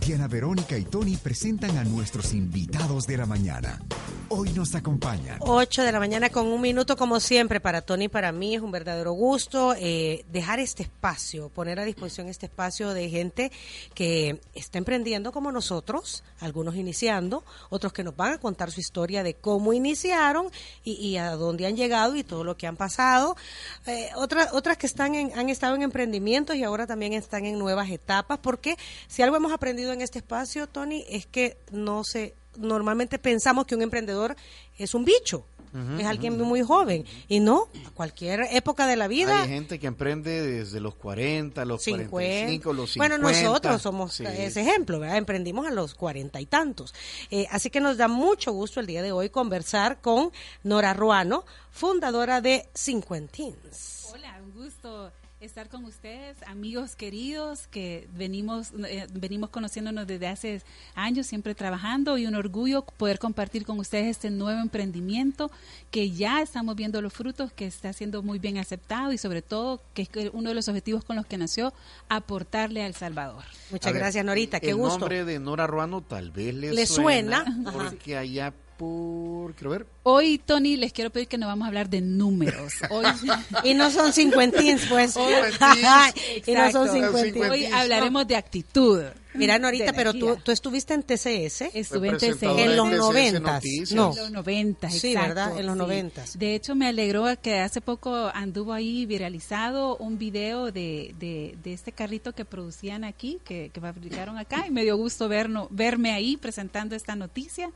Diana Verónica y Tony presentan a nuestros invitados de la mañana. Hoy nos acompañan. 8 de la mañana con un minuto como siempre para Tony y para mí es un verdadero gusto eh, dejar este espacio, poner a disposición este espacio de gente que está emprendiendo como nosotros, algunos iniciando, otros que nos van a contar su historia de cómo iniciaron y, a dónde han llegado y todo lo que han pasado. Eh, otras, otras que están en, han estado en emprendimientos y ahora también están en nuevas etapas, porque si algo hemos aprendido en este espacio, Tony, es que no se normalmente pensamos que un emprendedor es un bicho. es alguien muy joven. Y no, a cualquier época de la vida. Hay gente que emprende desde los 40, los 45, los 50. Bueno, nosotros somos ese ejemplo, ¿verdad? Emprendimos a los cuarenta y tantos. Eh, así que nos da mucho gusto el día de hoy conversar con Nora Ruano, fundadora de Cincuentins. Hola, un gusto estar con ustedes, amigos queridos que venimos eh, venimos conociéndonos desde hace años, siempre trabajando y un orgullo poder compartir con ustedes este nuevo emprendimiento que ya estamos viendo los frutos, que está siendo muy bien aceptado y sobre todo que es uno de los objetivos con los que nació aportarle a El Salvador. Muchas gracias, Norita, qué gusto. El nombre de Nora Ruano tal vez le, suena, porque allá por, quiero ver. Hoy, Tony, les quiero pedir que nos vamos a hablar de números. Hoy, y no son cincuentins, pues. y no son cincuentins. Hoy hablaremos de actitud. Mira, Norita, pero tú, tú estuviste en TCS. Estuve en TCS. En los noventas. No. En los noventas, Sí, ¿verdad? En los noventas. De hecho, me alegró que hace poco anduvo ahí viralizado un video de, de, de este carrito que producían aquí, que, que fabricaron acá, y me dio gusto verno, verme ahí presentando esta noticia.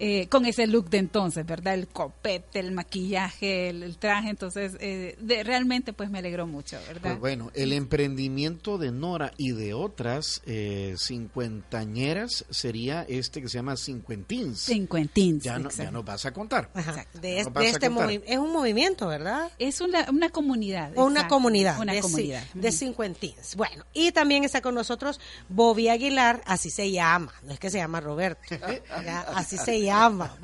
Eh, con ese look de entonces, ¿verdad? El copete, el maquillaje, el, traje, entonces eh, de, realmente pues me alegró mucho, ¿verdad? Pues bueno, el emprendimiento de Nora y de otras eh, cincuentañeras sería este que se llama Cincuentins. Cincuentins. Ya, no, ya nos vas a contar. De, este es un movimiento, ¿verdad? Es una, una comunidad. Una comunidad. Una de, comunidad. De Cincuentins. Bueno, y también está con nosotros Bobby Aguilar, así se llama, no es que se llama Roberto, así se llama llama,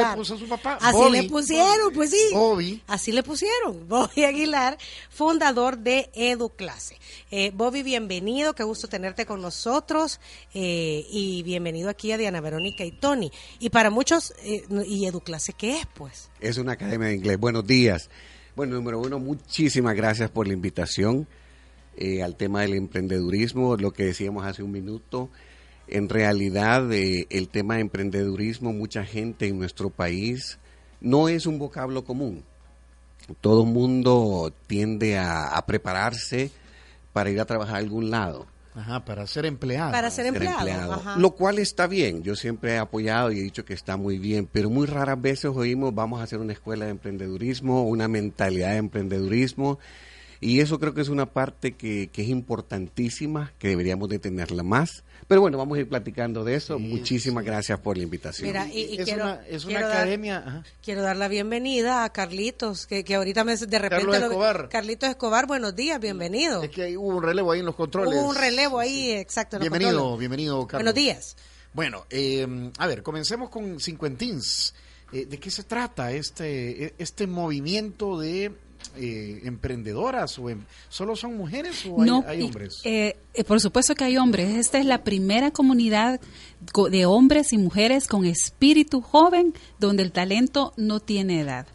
Bobby Así le puso su papá. Así le pusieron, pues sí. Bobby. Así le pusieron. Bobby Aguilar, fundador de EduClase. Eh, Bobby, bienvenido, qué gusto tenerte con nosotros eh, y bienvenido aquí a Diana Verónica y Tony. Y para muchos, eh, ¿y EduClase qué es, pues? Es una academia de inglés. Buenos días. Bueno, número uno, muchísimas gracias por la invitación eh, al tema del emprendedurismo, lo que decíamos hace un minuto en realidad eh, el tema de emprendedurismo, mucha gente en nuestro país no es un vocablo común. Todo mundo tiende a, prepararse para ir a trabajar a algún lado. Ajá, para ser empleado. Para ser empleado. Lo cual está bien. Yo siempre he apoyado y he dicho que está muy bien, pero muy raras veces oímos vamos a hacer una escuela de emprendedurismo, una mentalidad de emprendedurismo. Y eso creo que es una parte que, que es importantísima, que deberíamos de tenerla más pero bueno, vamos a ir platicando de eso. Muchísimas gracias por la invitación. Mira, y, es, quiero, una, es una academia. quiero dar la bienvenida a Carlitos, que, que ahorita me, de repente. Carlos Escobar. Carlitos Escobar, buenos días, bienvenido. Es que hubo un relevo ahí en los controles. Hubo un relevo ahí, exacto. En bienvenido, los bienvenido, Carlos. Buenos días. Bueno, eh, a ver, comencemos con Cincuentins. Eh, ¿De qué se trata este, e, este movimiento de eh, emprendedoras o em, solo son mujeres o hay, hombres? Eh, eh, por supuesto que hay hombres. Esta es la primera comunidad de hombres y mujeres con espíritu joven donde el talento no tiene edad.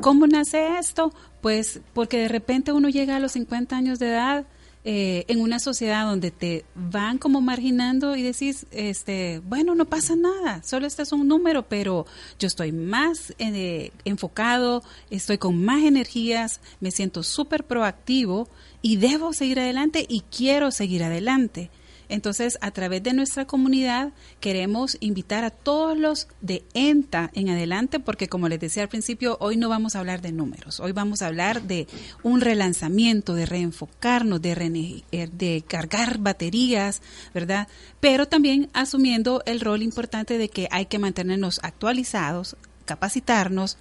¿Cómo nace esto? Pues porque de repente uno llega a los 50 años de edad eh, en una sociedad donde te van como marginando y decís, este, bueno, no pasa nada, solo este es un número, pero yo estoy más eh, enfocado, estoy con más energías, me siento súper proactivo y debo seguir adelante y quiero seguir adelante. Entonces, a través de nuestra comunidad queremos invitar a todos los de ENTA en adelante, porque como les decía al principio, hoy no vamos a hablar de números, hoy vamos a hablar de un relanzamiento, de reenfocarnos, de, eh, de cargar baterías, ¿verdad? Pero también asumiendo el rol importante de que hay que mantenernos actualizados, capacitarnos,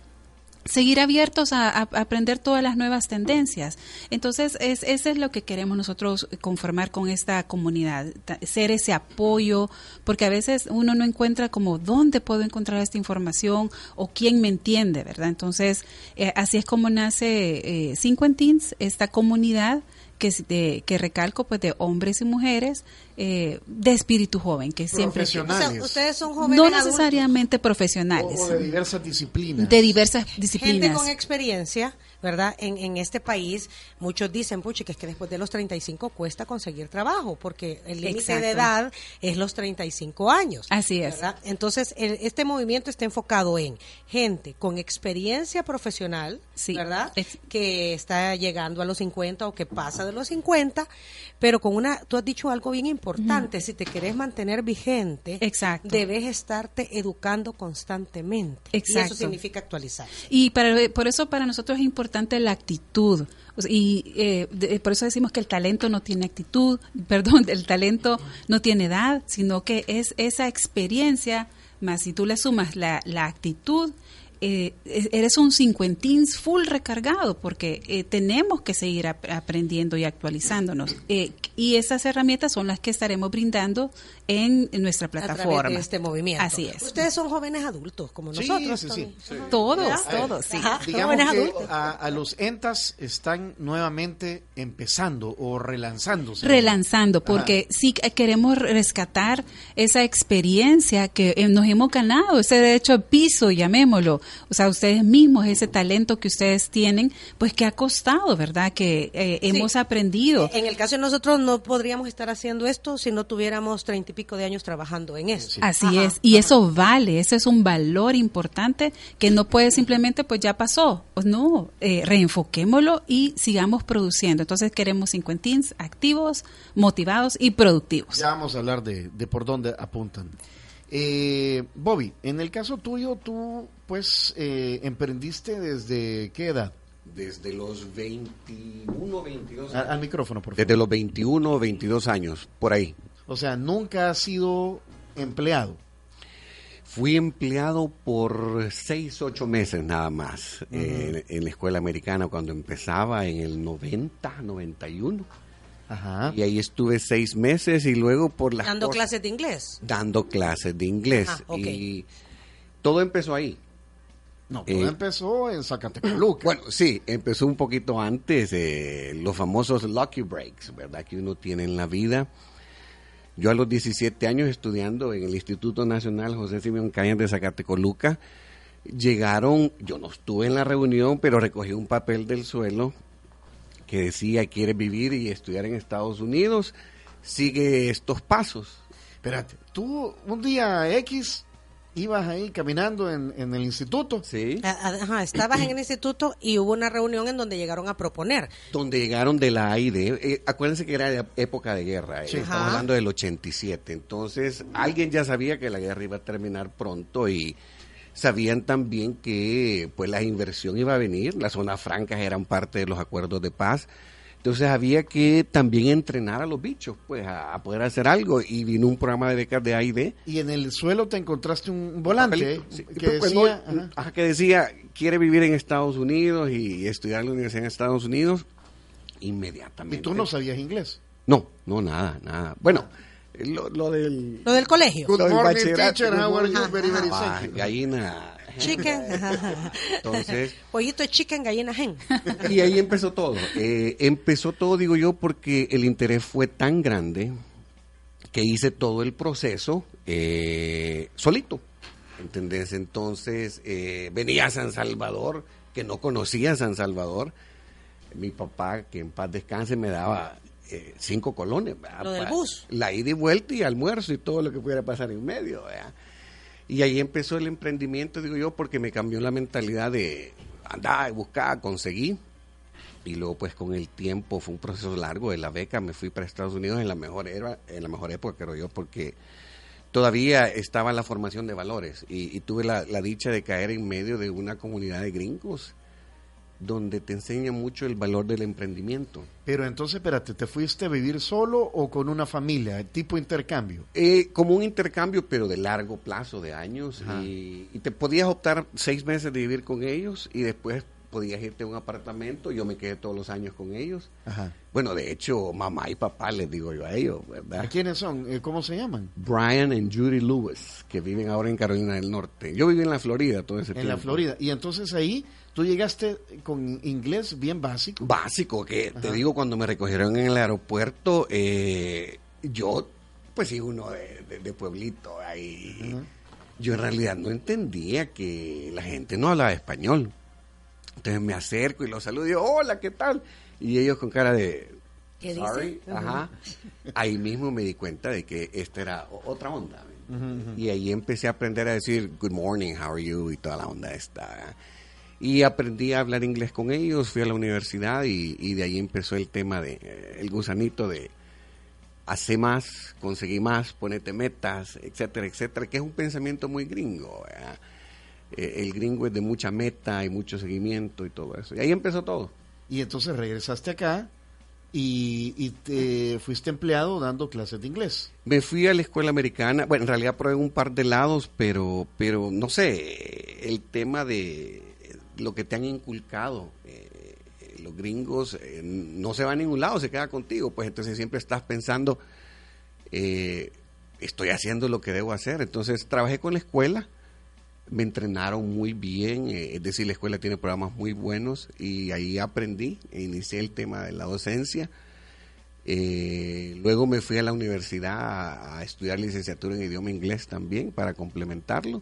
seguir abiertos a, aprender todas las nuevas tendencias. Entonces, es, eso es lo que queremos nosotros conformar con esta comunidad, ser ese apoyo, porque a veces uno no encuentra como dónde puedo encontrar esta información o quién me entiende, ¿verdad? Entonces, eh, así es como nace eh, Cinquentins, esta comunidad que, que recalco, pues de hombres y mujeres eh, de espíritu joven, que siempre... ustedes son jóvenes No necesariamente profesionales. O de diversas disciplinas. De diversas disciplinas. Gente con experiencia, ¿verdad? En, en este país, muchos dicen, puche, que es que después de los 35 cuesta conseguir trabajo, porque el límite de edad es los 35 años. Así es. ¿verdad? Entonces, este movimiento está enfocado en gente con experiencia profesional, ¿verdad? Que está llegando a los 50 o que pasa de los 50, pero con una, tú has dicho algo bien importante, si te querés mantener vigente, Exacto. debes estarte educando constantemente. Exacto. Y eso significa actualizar. Y para, por eso para nosotros es importante la actitud. y eh, por eso decimos que el talento no tiene actitud, perdón, el talento no tiene edad, sino que es esa experiencia, más si tú le sumas la, la actitud, eh, eres un cincuentins full recargado porque eh, tenemos que seguir aprendiendo y actualizándonos. Eh, y esas herramientas son las que estaremos brindando en, nuestra plataforma. de este movimiento. Así es. Ustedes son jóvenes adultos, como nosotros. Sí, sí, sí. Todos, todos, sí. digamos que a, los ENTAS están nuevamente empezando o relanzándose. Relanzando, porque sí queremos rescatar esa experiencia que nos hemos ganado, ese derecho a piso, llamémoslo o sea, ustedes mismos, ese talento que ustedes tienen, pues que ha costado, ¿verdad? Que eh, hemos aprendido. En el caso de nosotros no podríamos estar haciendo esto si no tuviéramos treinta y pico de años trabajando en eso. Así es, y eso vale, eso es un valor importante que no puede simplemente, pues ya pasó, pues no, eh, reenfoquémoslo y sigamos produciendo. Entonces queremos cincuentins activos, motivados y productivos. Ya vamos a hablar de, de por dónde apuntan. Eh, Bobby, en el caso tuyo, tú pues eh, emprendiste desde qué edad? Desde los 21, 22 años. Al, micrófono, por favor. Desde los 21, 22 años, por ahí. O sea, nunca has sido empleado. Fui empleado por 6, 8 meses nada más en, en, la escuela americana cuando empezaba en el 90, 91. Y ahí estuve seis meses y luego por la... ¿Dando clases de inglés? Dando clases de inglés. Ah, y todo empezó ahí. No, todo eh, empezó en Zacatecoluca. Bueno, sí, empezó un poquito antes, eh, los famosos lucky breaks, ¿verdad? Que uno tiene en la vida. Yo a los 17 años estudiando en el Instituto Nacional José Simeón Cañas de Zacatecoluca, llegaron, yo no estuve en la reunión, pero recogí un papel del suelo que decía quiere vivir y estudiar en Estados Unidos, sigue estos pasos. Espérate, tú un día X ibas ahí caminando en, el instituto. Sí. Ajá, estabas en el instituto y hubo una reunión en donde llegaron a proponer. Donde llegaron de la AID. Eh, acuérdense que era época de guerra. Eh, estamos hablando del 87. Entonces, alguien ya sabía que la guerra iba a terminar pronto y sabían también que pues la inversión iba a venir, las zonas francas eran parte de los acuerdos de paz. Entonces había que también entrenar a los bichos, pues a, poder hacer algo. Y vino un programa de becas de AID. Y en el suelo te encontraste un volante que, pues, decía, que decía, quiere vivir en Estados Unidos y estudiar en la universidad en Estados Unidos. Inmediatamente. ¿Y tú no sabías inglés? No, no, nada, nada. Bueno, lo, lo, del... Lo del colegio. Good morning, teacher. How are you? Very, very ah, Gallina. Chicken. Entonces... Pollito chicken, gallina gen. Y ahí empezó todo. Eh, empezó todo, digo yo, porque el interés fue tan grande que hice todo el proceso eh, solito. ¿Entendés? Entonces eh, venía a San Salvador, que no conocía San Salvador. Mi papá, que en paz descanse, me daba eh, cinco colones. Lo del bus. La ida y vuelta y almuerzo y todo lo que pudiera pasar en medio. Y ahí empezó el emprendimiento, digo yo, porque me cambió la mentalidad de andar, buscar, conseguir. Y luego, pues, con el tiempo, fue un proceso largo de la beca. Me fui para Estados Unidos en la mejor, era, en la mejor época, creo yo, porque todavía estaba la formación de valores. Y, tuve la, la, dicha de caer en medio de una comunidad de gringos donde te enseña mucho el valor del emprendimiento. Pero entonces, espérate, ¿te fuiste a vivir solo o con una familia? ¿Tipo intercambio? Eh, como un intercambio, pero de largo plazo, de años. Y, te podías optar seis meses de vivir con ellos y después podías irte a un apartamento, yo me quedé todos los años con ellos. Ajá. Bueno, de hecho, mamá y papá les digo yo a ellos, ¿verdad? ¿A quiénes son? Eh, ¿Cómo se llaman? Brian y Judy Lewis, que viven ahora en Carolina del Norte. Yo viví en la Florida todo ese En tiempo. la Florida. Y entonces ahí tú llegaste con inglés bien básico. Básico, que te digo, cuando me recogieron en el aeropuerto, eh, yo, pues sí, uno de, de- de pueblito, ahí, yo en realidad no entendía que la gente no hablaba español. Entonces me acerco y los saludo y digo, hola, ¿qué tal? Y ellos con cara de... ¿Qué "Sorry", dice? Ajá. Ahí mismo me di cuenta de que esta era otra onda. Y ahí empecé a aprender a decir good morning, how are you y toda la onda esta. Y aprendí a hablar inglés con ellos, fui a la universidad y, y de ahí empezó el tema de eh, el gusanito de hacer más, conseguir más, ponete metas, etcétera, etcétera, que es un pensamiento muy gringo. ¿verdad? Eh, el gringo es de mucha meta y mucho seguimiento y todo eso. Y ahí empezó todo. Y entonces regresaste acá y, y te fuiste empleado dando clases de inglés. Me fui a la escuela americana, bueno, en realidad probé un par de lados, pero, pero no sé, el tema de lo que te han inculcado, eh, los gringos eh, no se va a ningún lado, se queda contigo, pues entonces siempre estás pensando, eh, estoy haciendo lo que debo hacer. Entonces trabajé con la escuela, me entrenaron muy bien, es decir, la escuela tiene programas muy buenos y ahí aprendí, inicié el tema de la docencia. Luego me fui a la universidad a estudiar licenciatura en idioma inglés también para complementarlo.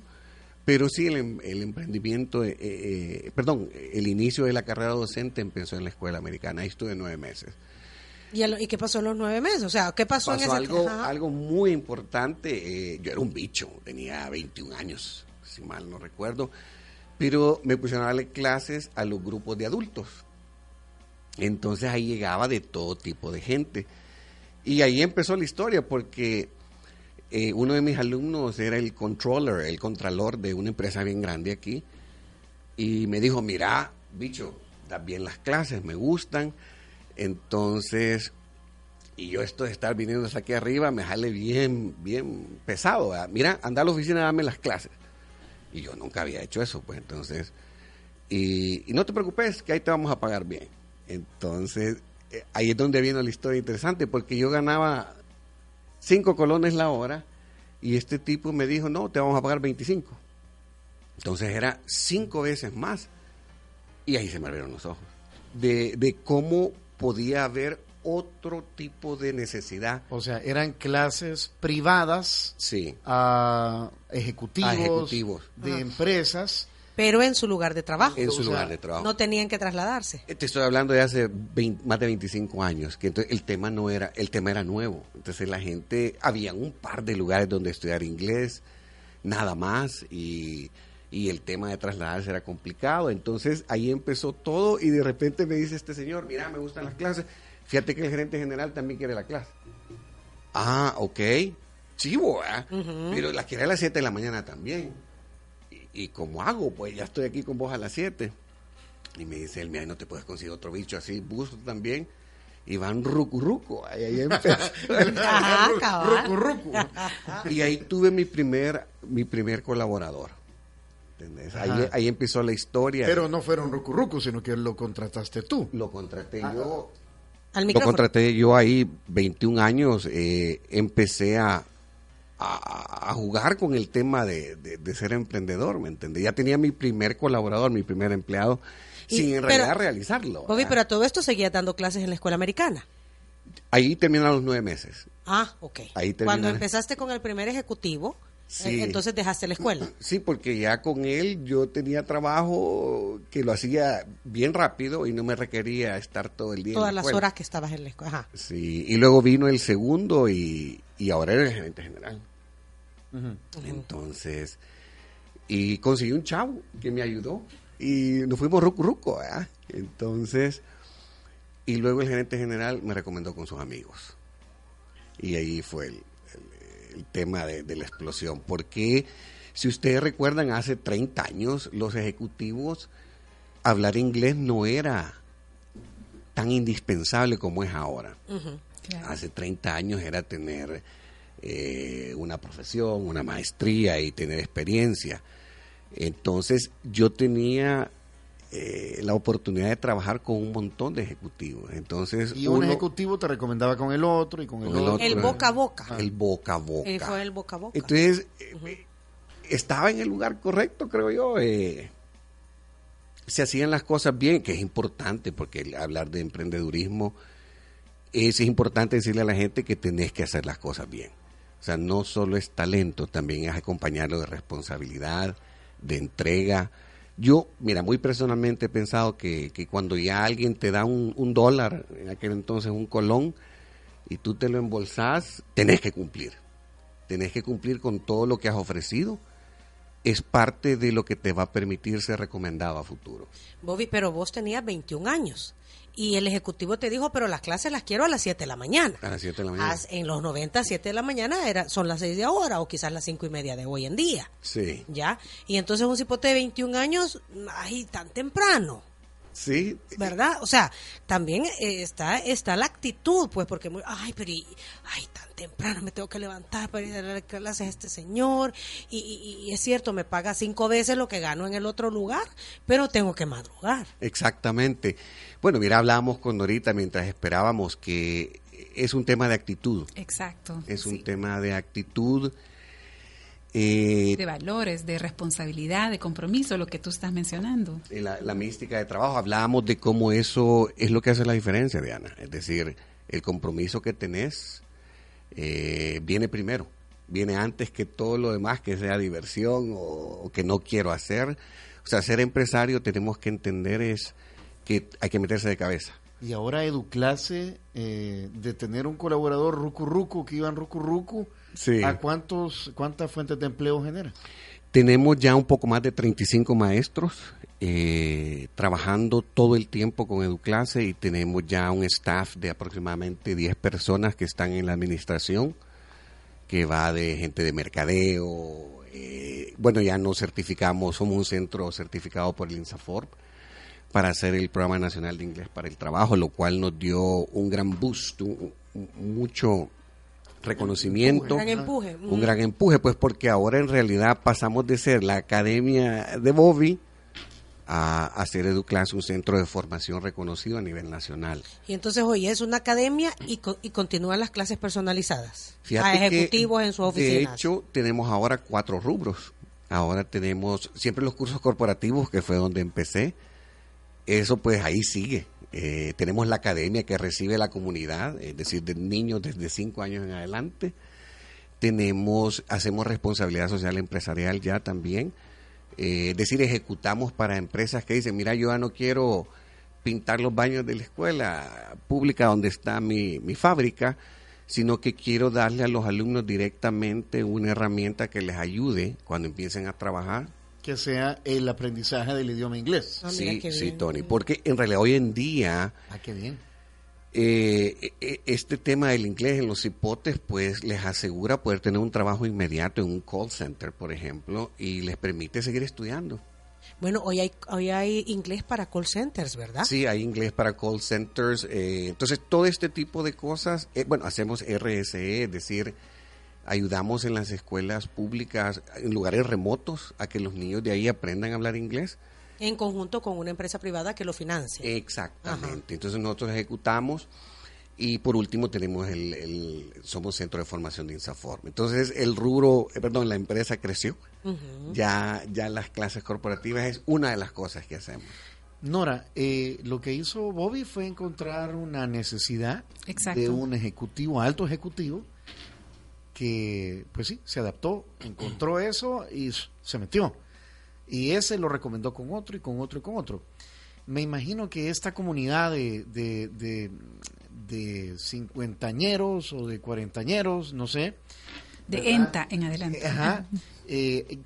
Pero sí, el, em- el emprendimiento, eh, eh, perdón, el inicio de la carrera docente empezó en la escuela americana. Ahí estuve nueve meses. ¿Y, qué pasó en los nueve meses? O sea, ¿qué pasó, en ese algo, Ajá. algo muy importante. eh, yo era un bicho, tenía 21 años, si mal no recuerdo. Pero me pusieron a darle clases a los grupos de adultos. Entonces ahí llegaba de todo tipo de gente. Y ahí empezó la historia porque eh, uno de mis alumnos era el controller, el contralor de una empresa bien grande aquí. Y me dijo, mira, bicho, das bien las clases, me gustan. Entonces, y yo esto de estar viniendo hasta aquí arriba me jale bien, bien pesado. Mira, anda a la oficina a darme las clases. Y yo nunca había hecho eso, pues entonces. Y, y no te preocupes, que ahí te vamos a pagar bien. Entonces, eh, ahí es donde viene la historia interesante, porque yo ganaba cinco colones la hora y este tipo me dijo, no, te vamos a pagar 25. Entonces era cinco veces más. Y ahí se me abrieron los ojos. De, de cómo podía haber otro tipo de necesidad. O sea, eran clases privadas Sí. a ejecutivos, A ejecutivos. de empresas. Pero en su lugar de trabajo. En O su sea, lugar de trabajo. No tenían que trasladarse. Te estoy hablando de hace 20 más de 25 años, que entonces el tema no era, el tema era nuevo. Entonces la gente, había un par de lugares donde estudiar inglés, nada más, y, y el tema de trasladarse era complicado. Entonces ahí empezó todo y de repente me dice este señor, mira, me gustan las clases, fíjate que el gerente general también quiere la clase. Ah, ok, chivo, pero la quiere a las 7 de la mañana también. ¿Y, cómo hago? Pues ya estoy aquí con vos a las 7. Y me dice él, mira, no te puedes conseguir otro bicho así, busto también. Y van rucu rucu. Ahí, ahí empezó. Ajá. Rucu, rucu. y ahí tuve mi primer, mi primer colaborador. ¿Entendés? Ahí, ahí empezó la historia. Pero no fueron rucu, rucu, sino que lo contrataste tú. lo contraté yo. Al Lo contraté yo ahí, 21 años, eh, empecé a, a, a jugar con el tema de, de- de ser emprendedor, ¿me entendés? Ya tenía mi primer colaborador, mi primer empleado, Y- sin en pero- realidad realizarlo. Bobby, ¿verdad? pero a todo esto seguías dando clases en la escuela americana. Ahí terminaron los nueve meses. Ah, ok. Ahí Cuando empezaste con el primer ejecutivo, Sí. eh, entonces dejaste la escuela. Sí, porque ya con él yo tenía trabajo que lo hacía bien rápido y no me requería estar todo el día. en Todas la las horas que estabas en la escuela. Ajá. Sí, y luego vino el segundo y, y ahora era el gerente general. Entonces, y conseguí un chavo que me ayudó y nos fuimos ruco ruco, ¿verdad? Entonces, y luego el gerente general me recomendó con sus amigos. Y ahí fue el, el- el tema de, de la explosión. Porque, si ustedes recuerdan, hace 30 años los ejecutivos, hablar inglés no era tan indispensable como es ahora. Claro. Hace 30 años era tener eh, una profesión, una maestría y tener experiencia. Entonces yo tenía eh, la oportunidad de trabajar con un montón de ejecutivos. Entonces, y un ejecutivo te recomendaba con el otro y con el, otro. El boca a boca. El boca a boca. Fue el boca a boca. Entonces, eh, estaba en el lugar correcto, creo yo. Eh, se hacían las cosas bien, que es importante, porque hablar de emprendedurismo es, importante decirle a la gente que tenés que hacer las cosas bien. O sea, no solo es talento, también es acompañarlo de responsabilidad, de entrega. Yo, mira, muy personalmente he pensado que, que cuando ya alguien te da un, un, dólar, en aquel entonces un colón, y tú te lo embolsás, tenés que cumplir. Tenés que cumplir con todo lo que has ofrecido es parte de lo que te va a permitir ser recomendado a futuro. Bobby, pero vos tenías 21 años y el ejecutivo te dijo, pero las clases las quiero a las 7 de la mañana. A las 7 de la mañana. en los 90, 7 de la mañana era, son las 6 de ahora o quizás las 5 y media de hoy en día. Sí. ¿Ya? Y entonces un cipote de 21 años, ay, tan temprano. Sí. ¿Verdad? O sea, también eh, está está la actitud, pues, porque, ay, pero, ay, tan temprano me tengo que levantar para ir a dar clases a este señor, y, y, es cierto, me paga cinco veces lo que gano en el otro lugar, pero tengo que madrugar. Exactamente. Bueno, mira, hablábamos con Norita mientras esperábamos que es un tema de actitud. Exacto. Es un tema de actitud eh, de valores, de responsabilidad, de compromiso, lo que tú estás mencionando. La, la mística de trabajo, hablábamos de cómo eso es lo que hace la diferencia, Diana. Es decir, el compromiso que tenés eh, viene primero, viene antes que todo lo demás, que sea diversión o, que no quiero hacer. O sea, ser empresario tenemos que entender es que hay que meterse de cabeza. Y ahora Educlase, eh, de tener un colaborador rucu rucu que iba en rucu ¿A cuántos, cuántas fuentes de empleo genera? Tenemos ya un poco más de 35 maestros eh, trabajando todo el tiempo con Educlase y tenemos ya un staff de aproximadamente 10 personas que están en la administración, que va de gente de mercadeo. Eh, bueno, ya nos certificamos, somos un centro certificado por el INSAFORP para hacer el Programa Nacional de Inglés para el Trabajo, lo cual nos dio un gran boost, mucho reconocimiento, un gran empuje, un gran empuje, pues porque ahora en realidad pasamos de ser la academia de Bobby a, hacer Educlass un centro de formación reconocido a nivel nacional. Y entonces hoy es una academia y, y continúan las clases personalizadas a ejecutivos en su oficina. De hecho, tenemos ahora cuatro rubros. Ahora tenemos siempre los cursos corporativos, que fue donde empecé. Eso pues ahí sigue. Eh, tenemos la academia que recibe la comunidad, es decir, de niños desde 5 años en adelante. Tenemos, hacemos responsabilidad social empresarial ya también. Eh, es decir, ejecutamos para empresas que dicen, mira, yo ya no quiero pintar los baños de la escuela pública donde está mi, mi fábrica, sino que quiero darle a los alumnos directamente una herramienta que les ayude cuando empiecen a trabajar que sea el aprendizaje del idioma inglés. Ah, sí, sí, Tony, porque en realidad hoy en día... Ah, qué bien. Eh, e, este tema del inglés en los hipotes pues les asegura poder tener un trabajo inmediato en un call center, por ejemplo, y les permite seguir estudiando. Bueno, hoy hay, hoy hay inglés para call centers, ¿verdad? Sí, hay inglés para call centers. Eh, entonces, todo este tipo de cosas, eh, bueno, hacemos RSE, es decir, ayudamos en las escuelas públicas, en lugares remotos, a que los niños de ahí aprendan a hablar inglés. En conjunto con una empresa privada que lo financie. Exactamente. Entonces nosotros ejecutamos y por último tenemos el, somos centro de formación de Insaform. Entonces el rubro, eh, perdón, la empresa creció. Ya ya las clases corporativas es una de las cosas que hacemos. Nora, eh, lo que hizo Bobby fue encontrar una necesidad de un ejecutivo, alto ejecutivo, que, pues sí, se adaptó, encontró eso y se metió. Y ese lo recomendó con otro y con otro y con otro. Me imagino que esta comunidad de, de, de, cincuentañeros o de cuarentañeros, no sé. De ENTA en adelante. Ajá. Eh,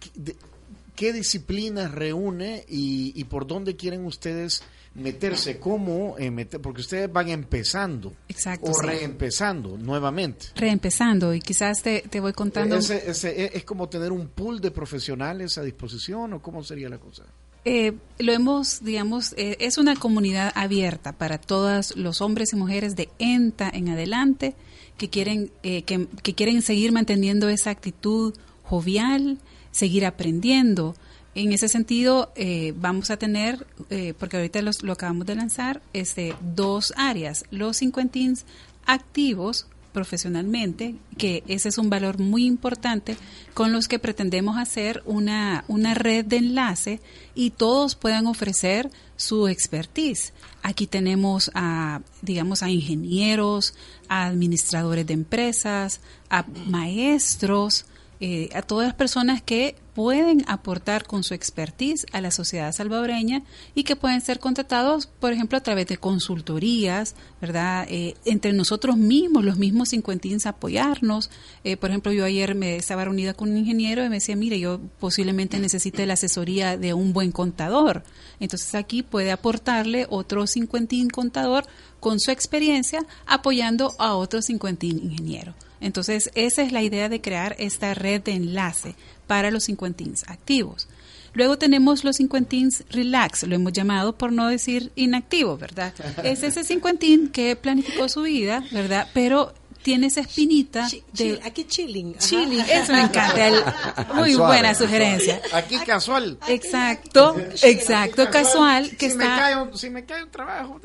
¿Qué disciplinas reúne y, y por dónde quieren ustedes meterse como eh, meter, porque ustedes van empezando Exacto, o reempezando nuevamente. Reempezando y quizás te, te voy contando ese, ese, es como tener un pool de profesionales a disposición o cómo sería la cosa eh, lo hemos, digamos, eh, es una comunidad abierta para todos los hombres y mujeres de ENTA en adelante que quieren, que, que quieren seguir manteniendo esa actitud jovial, seguir aprendiendo, En ese sentido, eh, vamos a tener, eh, porque ahorita los, lo acabamos de lanzar, este, dos áreas. Los cincuentins activos profesionalmente, que ese es un valor muy importante, con los que pretendemos hacer una, una red de enlace y todos puedan ofrecer su expertise. Aquí tenemos a, digamos, a ingenieros, a administradores de empresas, a maestros, eh, a todas las personas que pueden aportar con su expertise a la sociedad salvadoreña y que pueden ser contratados, por ejemplo, a través de consultorías, ¿verdad? Eh, entre nosotros mismos, los mismos cincuentins, apoyarnos. Eh, por ejemplo, yo ayer me estaba reunida con un ingeniero y me decía, mire, yo posiblemente necesite la asesoría de un buen contador. Entonces aquí puede aportarle otro cincuentín contador con su experiencia apoyando a otro cincuentín ingeniero. Entonces, esa es la idea de crear esta red de enlace para los cincuentins activos. Luego tenemos los cincuentins relax, lo hemos llamado por no decir inactivo, ¿verdad? Es ese cincuentín que planificó su vida, ¿verdad? Pero tiene esa espinita de aquí chilling chilling eso me encanta muy buena sugerencia. Aquí casual. Exacto exacto casual. que si está me cae un, si me cae un trabajo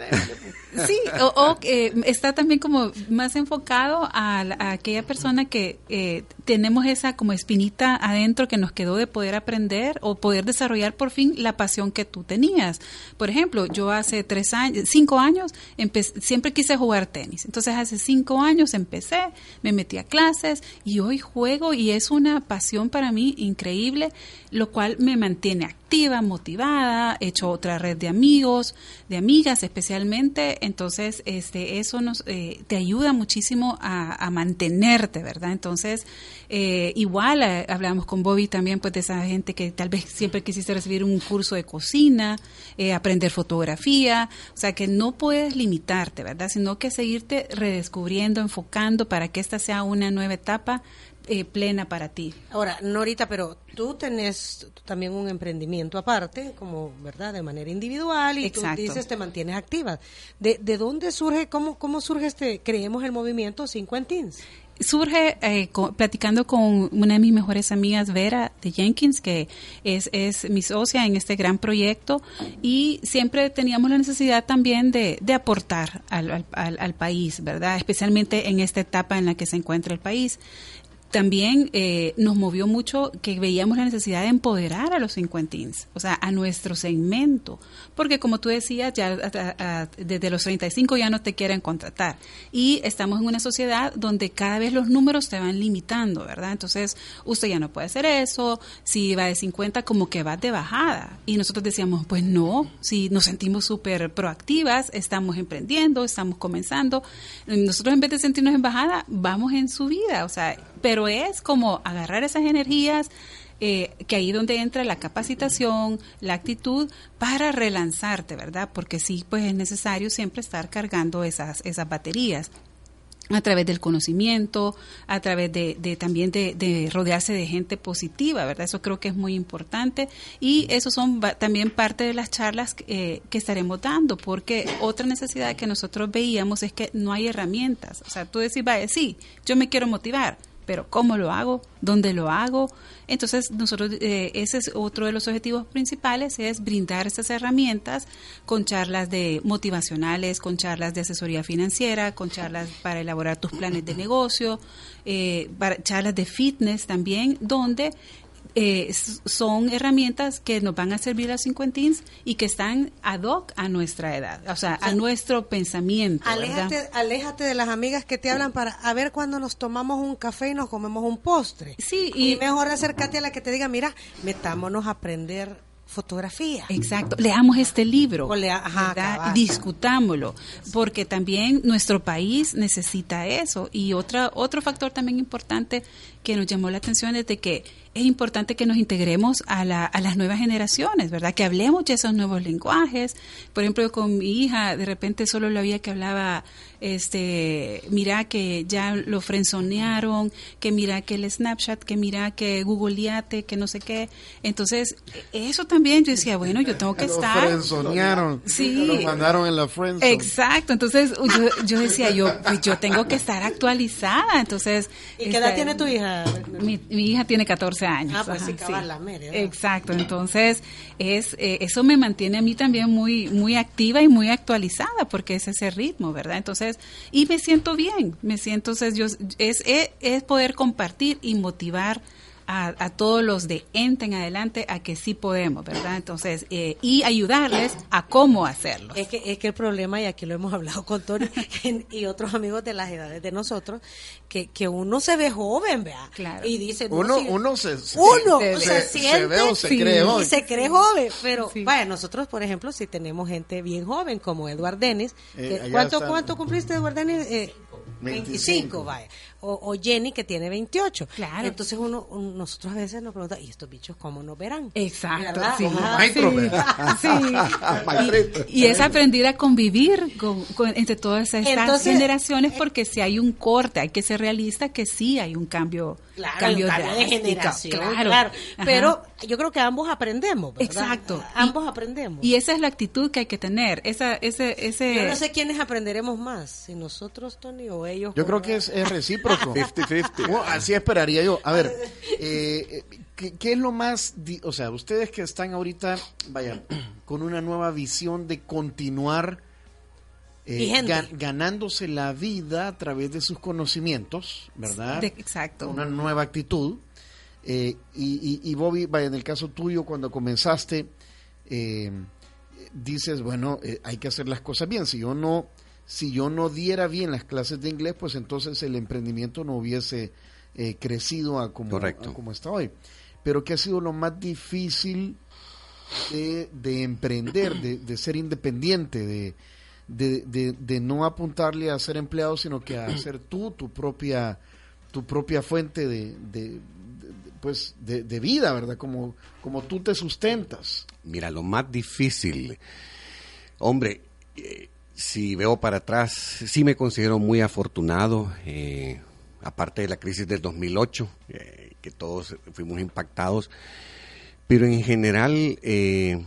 sí o, eh, está también como más enfocado a, aquella persona que eh, tenemos esa como espinita adentro que nos quedó de poder aprender o poder desarrollar por fin la pasión que tú tenías. Por ejemplo yo hace tres años cinco años siempre quise jugar tenis. Entonces hace cinco años empecé empecé, me metí a clases y hoy juego y es una pasión para mí increíble, lo cual me mantiene activa, motivada, he hecho otra red de amigos, de amigas especialmente, entonces este eso nos eh, te ayuda muchísimo a, mantenerte, ¿verdad? Entonces eh, igual eh, hablamos con Bobby también pues de esa gente que tal vez siempre quisiste recibir un curso de cocina, aprender fotografía, o sea que no puedes limitarte, ¿verdad? Sino que seguirte redescubriendo, enfocando para que esta sea una nueva etapa eh, plena para ti. Ahora, Norita, pero tú tenés también un emprendimiento aparte, como, ¿verdad?, de manera individual y tú dices te mantienes activa. ¿De, de dónde surge, cómo, cómo surge este, creemos el movimiento Cincuentins? surge eh, platicando con una de mis mejores amigas, Vera de Jenkins, que es, es mi socia en este gran proyecto, y siempre teníamos la necesidad también de, de aportar al, al, al, país, ¿verdad? Especialmente en esta etapa en la que se encuentra el país también eh, nos movió mucho que veíamos la necesidad de empoderar a los cincuentins, o sea, a nuestro segmento, porque como tú decías, ya desde los 35 ya no te quieren contratar. Y estamos en una sociedad donde cada vez los números te van limitando, ¿verdad? Entonces, usted ya no puede hacer eso, si va de 50 como que va de bajada. Y nosotros decíamos, pues no, si nos sentimos súper proactivas, estamos emprendiendo, estamos comenzando, nosotros en vez de sentirnos en bajada, vamos en subida, o sea, pero es como agarrar esas energías, eh, que ahí donde entra la capacitación, la actitud para relanzarte, ¿verdad? Porque sí, pues es necesario siempre estar cargando esas, baterías a través del conocimiento, a través de, también de, rodearse de gente positiva, ¿verdad? Eso creo que es muy importante y eso son también parte de las charlas eh, que estaremos dando, porque otra necesidad que nosotros veíamos es que no hay herramientas. O sea, tú decís, vaya, sí, yo me quiero motivar, pero ¿cómo lo hago? ¿Dónde lo hago? Entonces, nosotros, eh, ese es otro de los objetivos principales, es brindar esas herramientas con charlas de motivacionales, con charlas de asesoría financiera, con charlas para elaborar tus planes de negocio, eh, para, charlas de fitness también, donde eh, son herramientas que nos van a servir a cincuentins y que están ad hoc a nuestra edad, o sea, a nuestro pensamiento. Aléjate, aléjate de las amigas que te hablan para a ver cuando nos tomamos un café y nos comemos un postre. Sí, y, mejor acércate a la que te diga, mira, metámonos a aprender fotografía. Exacto. Leamos este libro, o discutámoslo, porque también nuestro país necesita eso. Y otra, otro factor también importante que nos llamó la atención es de que es importante que nos integremos a, la, a las nuevas generaciones, ¿verdad? Que hablemos de esos nuevos lenguajes. Por ejemplo, con mi hija, de repente solo la había que hablaba, este, mira que ya lo frenzonearon, que mira que el Snapchat, que mira que googleate, que no sé qué. Entonces, eso también yo decía, bueno, yo tengo que lo estar. Frenzonearon. Sí. Lo mandaron en la friendzone. Exacto. Entonces, yo, yo decía, yo, pues yo tengo que estar actualizada. Entonces. ¿Y qué edad este, tiene tu hija? Mi, mi hija tiene 14 años. Ah, pues sí, la media, ¿no? Exacto, entonces es eh, eso me mantiene a mí también muy muy activa y muy actualizada porque es ese ritmo, ¿verdad? Entonces, y me siento bien, me siento, entonces yo es, es, es poder compartir y motivar a, a todos los de ente en adelante a que sí podemos, ¿verdad? Entonces, eh, y ayudarles a cómo hacerlo. Es que, es que el problema, y aquí lo hemos hablado con Tony y otros amigos de las edades de nosotros, que, que uno se ve joven, vea. Claro. Y dice, no, Uno, sí, uno se, uno se se, ve- se siente ve o se sí, cree joven. y se cree joven, pero Sí. vaya, nosotros por ejemplo si tenemos gente bien joven como Eduard Denis, Eh, ¿cuánto. ¿cuánto cumpliste Eduard Denis? Eh, 25. 25, vaya, o, o Jenny que tiene 28. Claro. Entonces uno, un- nosotros a veces nos preguntamos, ¿y estos bichos cómo nos verán? Exacto, sí. Sí. Y, y es aprender a convivir con, con- entre todas estas Entonces, generaciones porque si hay un corte, hay que ser realista que sí hay un cambio, Claro, cambio, un cambio de generación, claro. Pero yo creo que ambos aprendemos, ¿verdad? Exacto. Ambos Y- aprendemos. Y esa es la actitud que hay que tener. Esa, ese, ese, yo no sé quiénes aprenderemos más, si nosotros, Tony, o ellos. Yo creo que es, es recíproco. 50-50. Bueno, así esperaría yo. A ver, eh, ¿qué, qué es lo más, di- o sea, ustedes que están ahorita, vaya, con una nueva visión de continuar eh, gan- ganándose la vida a través de sus conocimientos, ¿verdad? de- exacto. Una nueva actitud. Eh, y, y- y Bobby, vaya, en el caso tuyo, cuando comenzaste, eh, dices, bueno, eh, hay que hacer las cosas bien. Si yo no, si yo no diera bien las clases de inglés, pues entonces el emprendimiento no hubiese eh, crecido a como, a como está hoy. Pero ¿qué ha sido lo más difícil de, de emprender, de, de ser independiente, de, de, no apuntarle a ser empleado, sino que a ser tú tu propia tu propia fuente de, pues de, de vida, ¿verdad? Como, como tú te sustentas. Mira, lo más difícil, hombre, eh, si veo para atrás, sí me considero muy afortunado, eh, aparte de la crisis del 2008, eh, que todos fuimos impactados, pero en general eh,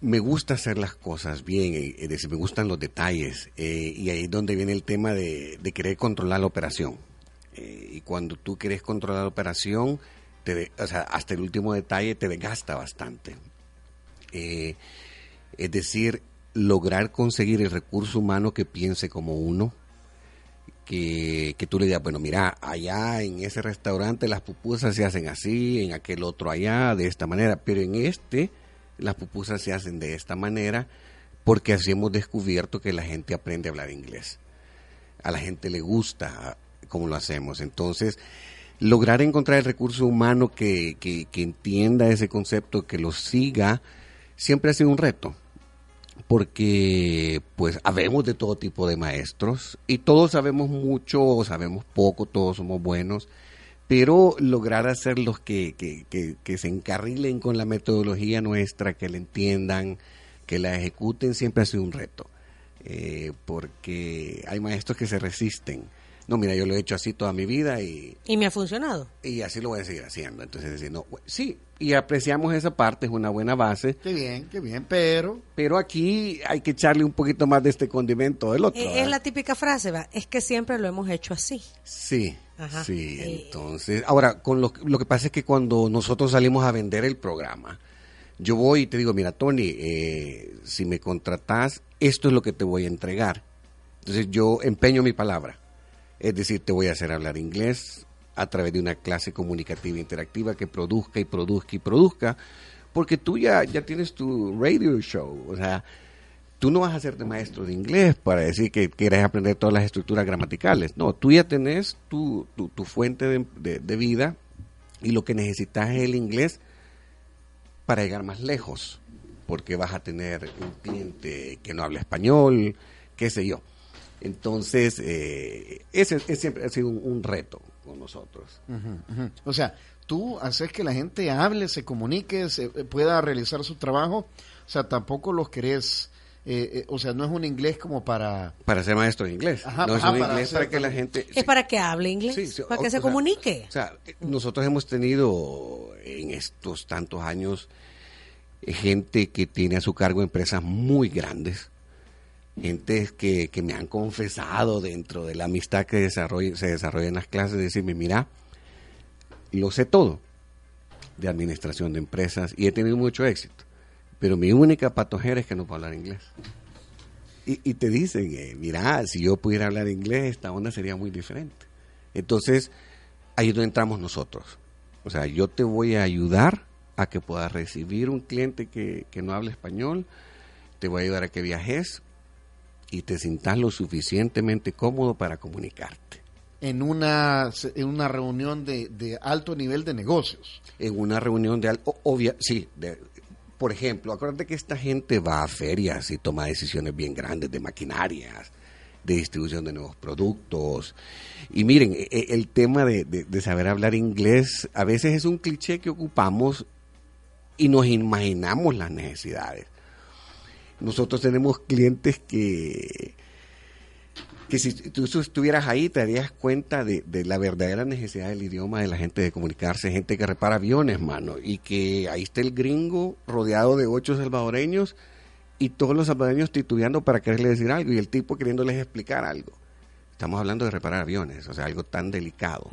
me gusta hacer las cosas bien, es decir, me gustan los detalles, y ahí es donde viene el tema de, querer controlar la operación. Y cuando tú quieres controlar la operación, te de- o sea, hasta el último detalle te desgasta bastante. Es decir, lograr conseguir el recurso humano que piense como uno, que, que tú le digas, bueno, mira, allá en ese restaurante las pupusas se hacen así, en aquel otro allá de esta manera, pero en este las pupusas se hacen de esta manera porque así hemos descubierto que la gente aprende a hablar inglés. A la gente le gusta cómo lo hacemos. Entonces, lograr encontrar el recurso humano que, que, que entienda ese concepto, que lo siga, siempre ha sido un reto porque pues habemos de todo tipo de maestros y todos sabemos mucho o sabemos poco, todos somos buenos, pero lograr hacer los que, que, que, se encarrilen con la metodología nuestra, que la entiendan, que la ejecuten, siempre ha sido un reto, eh, porque hay maestros que se resisten. No, mira, yo lo he hecho así toda mi vida y, Y me ha funcionado. y así lo voy a seguir haciendo. Entonces, decir, no, sí, y apreciamos esa parte, es una buena base, Qué bien, qué bien, pero pero aquí hay que echarle un poquito más de este condimento del otro. Eh, Es, la típica frase, ¿va? es que siempre lo hemos hecho así. Sí, Ajá. sí. Eh, Entonces, ahora, con lo, lo que pasa es que cuando nosotros salimos a vender el programa, yo voy y te digo, mira, Tony, eh, si me contratas, esto es lo que te voy a entregar. Entonces, yo empeño mi palabra. Es decir, te voy a hacer hablar inglés a través de una clase comunicativa interactiva que produzca y produzca y produzca, porque tú ya, ya tienes tu radio show, o sea, tú no vas a hacerte maestro de inglés para decir que quieres aprender todas las estructuras gramaticales, no, tú ya tenés tu, tu, tu fuente de, de- de vida y lo que necesitas es el inglés para llegar más lejos, porque vas a tener un cliente que no habla español, qué sé yo. Entonces, eh, ese, ese siempre ha sido un, un reto con nosotros. O sea, tú haces que la gente hable, se comunique, se eh, pueda realizar su trabajo. O sea, tampoco los querés, eh, eh, o sea, no es un inglés como para... Para ser maestro de inglés. Ajá, no es ajá, un para inglés ser- para que la gente... Es sí. para que hable inglés, Sí, sí, para o- que o se sea, comunique. O sea, eh, nosotros hemos tenido en estos tantos años gente que tiene a su cargo empresas muy grandes, gente que, que me han confesado dentro de la amistad que desarrolla, se desarrolla en las clases, decirme, mira, lo sé todo de administración de empresas y he tenido mucho éxito. Pero mi única patojera es que no puedo hablar inglés. Y, te dicen, eh, mira, si yo pudiera hablar inglés, esta onda sería muy diferente. Entonces, ahí es donde entramos nosotros. O sea, yo te voy a ayudar a que puedas recibir un cliente que, que no hable español, te voy a ayudar a que viajes y te sientas lo suficientemente cómodo para comunicarte. En una, en una reunión de, de alto nivel de negocios. En una reunión de alto, obvia, sí, de, por ejemplo, acuérdate que esta gente va a ferias y toma decisiones bien grandes de maquinarias, de distribución de nuevos productos. Y miren, e, e, el tema de, saber hablar inglés a veces es un cliché que ocupamos y nos imaginamos las necesidades. Nosotros tenemos clientes que que si tú estuvieras ahí te darías cuenta de, la verdadera necesidad del idioma de la gente de comunicarse, gente que repara aviones, mano, y que ahí está el gringo rodeado de ocho salvadoreños y todos los salvadoreños titubeando para quererle decir algo y el tipo queriéndoles explicar algo. Estamos hablando de reparar aviones, o sea, algo tan delicado.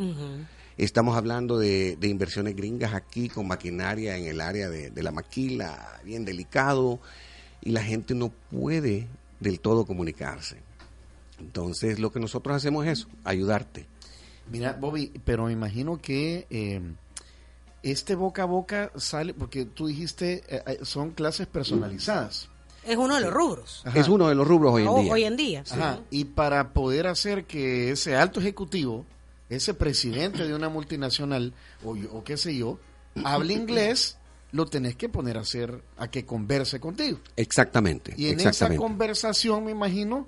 Estamos hablando de, inversiones gringas aquí con maquinaria en el área de, de la maquila, bien delicado, y la gente no puede del todo comunicarse. Entonces, lo que nosotros hacemos es eso, ayudarte. Mira, Bobby, pero me imagino que eh, este boca a boca sale, porque tú dijiste, eh, eh, son clases personalizadas. Es uno de los rubros. Es uno de los rubros hoy en día. Hoy en día. Ajá. Y para poder hacer que ese alto ejecutivo, ese presidente de una multinacional, o, o qué sé yo, hable inglés, lo tenés que poner a hacer, a que converse contigo. Exactamente. Y en esa conversación, me imagino,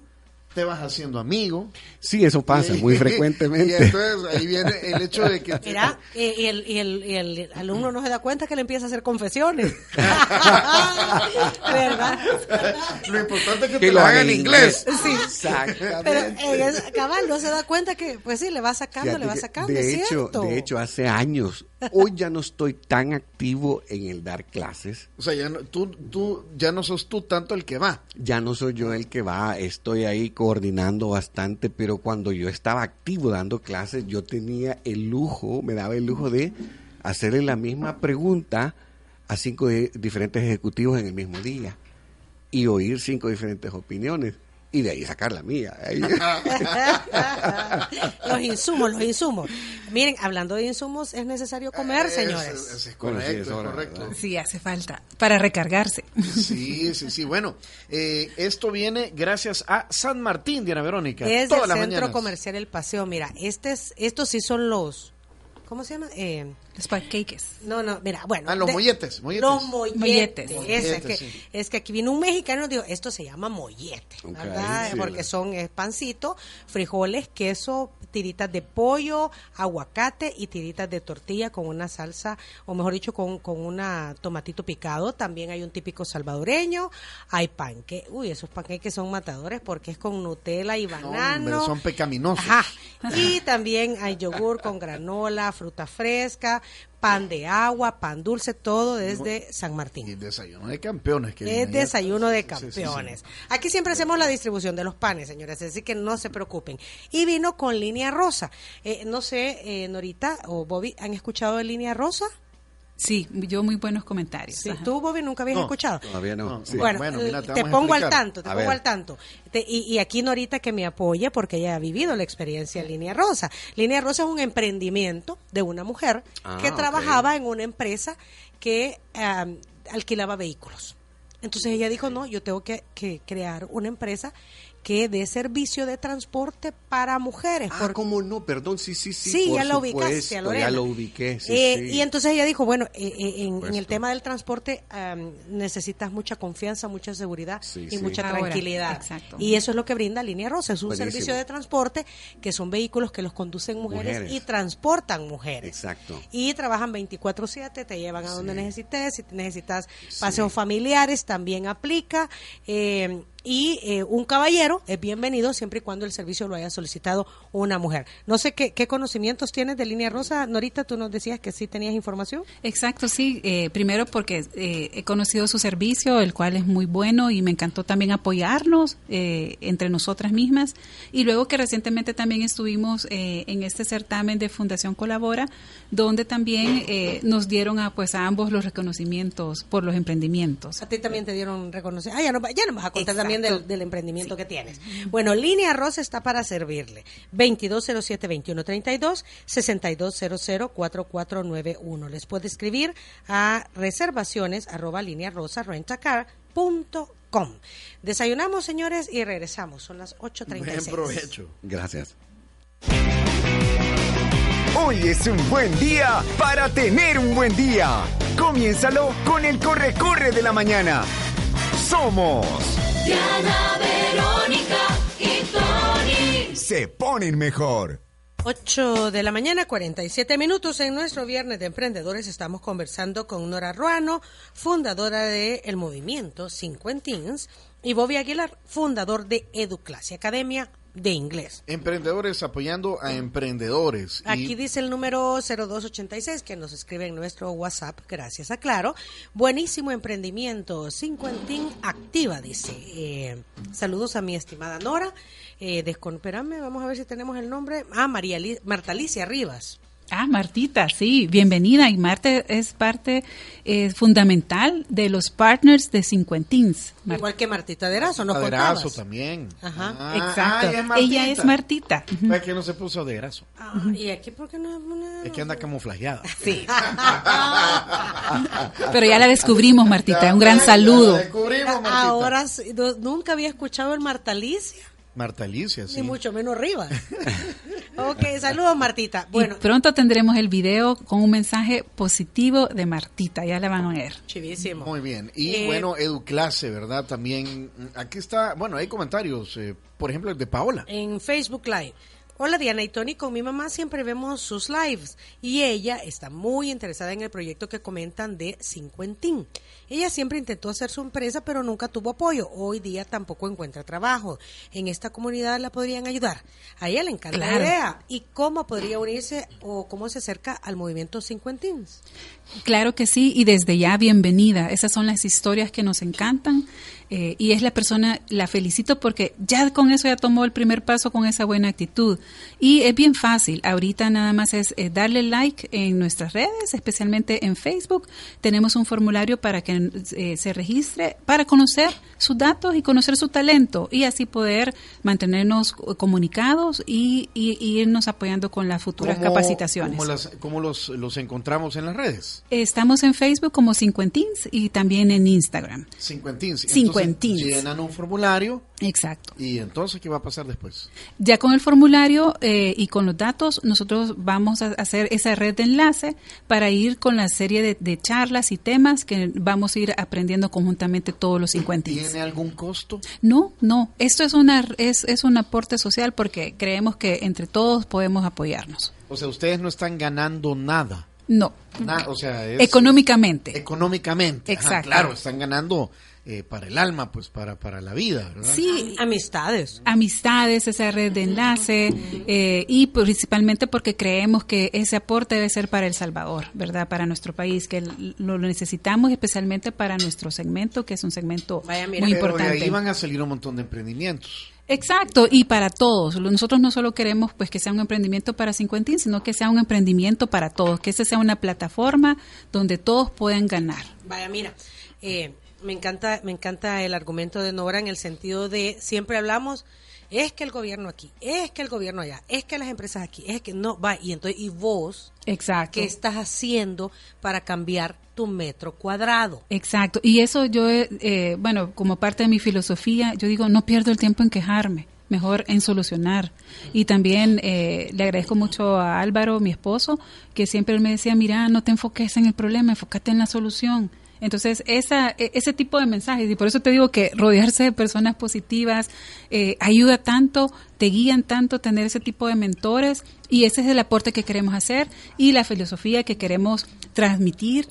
te vas haciendo amigo. Sí, eso pasa muy frecuentemente. Y entonces ahí viene el hecho de que... Mira, y, el, y, el, y, el, alumno no se da cuenta que le empieza a hacer confesiones. ¿Verdad? Lo importante es que, te lo haga en inglés. Sí. Exactamente. Pero eh, cabal no se da cuenta que, pues sí, le va sacando, le va sacando. De hecho, de hecho, hace años Hoy ya no estoy tan activo en el dar clases. O sea, ya no, tú, tú ya no sos tú tanto el que va. Ya no soy yo el que va, estoy ahí coordinando bastante, pero cuando yo estaba activo dando clases, yo tenía el lujo, me daba el lujo de hacerle la misma pregunta a cinco diferentes ejecutivos en el mismo día y oír cinco diferentes opiniones y de ahí sacar la mía. los insumos, los insumos. Miren, hablando de insumos, es necesario comer, señores. Es, correcto, sí, hace falta para recargarse. Sí, sí, sí. Bueno, eh, esto viene gracias a San Martín, Diana Verónica. Es el Centro Comercial El Paseo. Mira, este es, estos sí son los ¿Cómo se llama? Eh, los pancakes. No, no, mira, bueno. Ah, los molletes, molletes. Los molletes. es, que, es que aquí vino un mexicano y dijo, esto se llama mollete, ¿verdad? Porque son es pancito, frijoles, queso, tiritas de pollo, aguacate y tiritas de tortilla con una salsa, o mejor dicho, con, con una tomatito picado. También hay un típico salvadoreño. Hay panque. Uy, esos panqueques son matadores porque es con Nutella y banano. son pecaminosos. Ajá. Y también hay yogur con granola, fruta fresca, pan de agua, pan dulce, todo desde San Martín. Y desayuno de campeones. Que es desayuno de campeones. Aquí siempre hacemos la distribución de los panes, señores, así que no se preocupen. Y vino con línea rosa. Eh, no sé, eh, Norita o Bobby, ¿han escuchado de línea rosa? Sí, yo muy buenos comentarios. Sí, tú, Bobby, nunca habías escuchado. Todavía no. Bueno, te, pongo al tanto, te pongo al tanto. y, aquí Norita que me apoya porque ella ha vivido la experiencia en Línea Rosa. Línea Rosa es un emprendimiento de una mujer ah, que trabajaba en una empresa que alquilaba vehículos. Entonces ella dijo, no, yo tengo que, que crear una empresa que de servicio de transporte para mujeres. Ah, ¿cómo no? Perdón, sí, sí, sí. Sí, ya lo ubicaste, Ya lo ubiqué, eh, Y entonces ella dijo, bueno, eh, eh, en, el tema del transporte necesitas mucha confianza, mucha seguridad y mucha tranquilidad. Exacto. Y eso es lo que brinda Línea Rosa. Es un servicio de transporte que son vehículos que los conducen mujeres, y transportan mujeres. Exacto. Y trabajan 24/7, te llevan a donde necesites. Si necesitas paseos familiares, también aplica. Y eh, un caballero es bienvenido siempre y cuando el servicio lo haya solicitado una mujer. No sé qué, qué conocimientos tienes de Línea Rosa. Norita, tú nos decías que sí tenías información. Exacto, sí. Eh, primero porque eh, he conocido su servicio, el cual es muy bueno y me encantó también apoyarnos entre nosotras mismas. Y luego que recientemente también estuvimos en este certamen de Fundación Colabora, donde también nos dieron a, pues, a ambos los reconocimientos por los emprendimientos. A ti también te dieron reconocimiento. Ah, ya no, ya no vas a contar también del, emprendimiento que tienes. Bueno, Línea Rosa está para servirle. 2207-2132, 6200-4491. Les puede escribir a reservaciones arroba línea rosa com. Desayunamos, señores, y regresamos. Son las 8.36. Buen provecho. Gracias. Hoy es un buen día para tener un buen día. Comiénzalo con el corre-corre de la mañana. Somos Diana, Verónica y Tony. Se ponen mejor. 8 de la mañana, 47 minutos. En nuestro viernes de emprendedores estamos conversando con Nora Ruano, fundadora de el movimiento Cincuentins, y Bobby Aguilar, fundador de Educlasia Academia de inglés. Emprendedores apoyando a emprendedores. Aquí dice el número 0286 que nos escribe en nuestro WhatsApp, gracias a Claro. Buenísimo emprendimiento, Cincuentín Activa, dice. Eh, saludos a mi estimada Nora. Eh, vamos a ver si tenemos el nombre. Ah, María Marta Alicia Rivas. Ah, Martita, sí, bienvenida. Y Marta es parte eh, fundamental de los partners de Cincuentins. Igual que Martita de Erazo, ¿no Erazo también. Ajá, ah, exacto. Ella es Martita. Es que no se puso de Erazo. Ah, ¿Y aquí por qué no es que anda camuflajeada. Sí. Pero ya la descubrimos, Martita. Un gran saludo. La descubrimos, Martita. Ahora nunca había escuchado el Martalicia. Marta Alicia, sí. Ni mucho menos arriba. ok, saludos Martita. Bueno. pronto tendremos el video con un mensaje positivo de Martita, ya la van a ver. Chivísimo. Muy bien. Y eh, bueno, Educlase, ¿verdad? También, aquí está, bueno, hay comentarios, eh, por ejemplo, el de Paola. En Facebook Live. Hola Diana y Tony, con mi mamá siempre vemos sus lives y ella está muy interesada en el proyecto que comentan de Cincuentín. Ella siempre intentó hacer su empresa pero nunca tuvo apoyo. Hoy día tampoco encuentra trabajo. En esta comunidad la podrían ayudar. A ella le encanta la idea. ¿Y cómo podría unirse o cómo se acerca al movimiento Cincuentín? Claro que sí y desde ya bienvenida. Esas son las historias que nos encantan. Eh, y es la persona, la felicito porque ya con eso ya tomó el primer paso con esa buena actitud. Y es bien fácil, ahorita nada más es eh, darle like en nuestras redes, especialmente en Facebook. Tenemos un formulario para que eh, se registre, para conocer sus datos y conocer su talento y así poder mantenernos comunicados y, irnos apoyando con las futuras capacitaciones. ¿Cómo, los, los, encontramos en las redes? Estamos en Facebook como Cincuentins y también en Instagram. Cincuentins. Llenan un formulario. Exacto. ¿Y entonces qué va a pasar después? Ya con el formulario eh, y con los datos, nosotros vamos a hacer esa red de enlace para ir con la serie de, charlas y temas que vamos a ir aprendiendo conjuntamente todos los 50. ¿Tiene algún costo? No, no. Esto es, una, es, es un aporte social porque creemos que entre todos podemos apoyarnos. O sea, ustedes no están ganando nada. No. o sea, económicamente. Económicamente. Exacto. claro, están ganando eh, para el alma, pues para, para la vida, ¿verdad? Sí, amistades. Amistades, esa red de enlace eh, y principalmente porque creemos que ese aporte debe ser para El Salvador, ¿verdad? Para nuestro país, que lo necesitamos especialmente para nuestro segmento, que es un segmento muy importante. De ahí van a salir un montón de emprendimientos. Exacto, y para todos. Nosotros no solo queremos pues que sea un emprendimiento para Cincuentín, sino que sea un emprendimiento para todos, que ese sea una plataforma donde todos puedan ganar. Vaya, mira, eh, me encanta, me encanta el argumento de Nora en el sentido de siempre hablamos es que el gobierno aquí, es que el gobierno allá, es que las empresas aquí, es que no va y entonces y vos Exacto. qué estás haciendo para cambiar tu metro cuadrado. Exacto. Y eso yo eh, bueno, como parte de mi filosofía, yo digo, no pierdo el tiempo en quejarme mejor en solucionar. Y también eh, le agradezco mucho a Álvaro, mi esposo, que siempre me decía, mira, no te enfoques en el problema, enfócate en la solución. Entonces, esa, e, ese tipo de mensajes, y por eso te digo que rodearse de personas positivas eh, ayuda tanto, te guían tanto tener ese tipo de mentores, y ese es el aporte que queremos hacer y la filosofía que queremos transmitir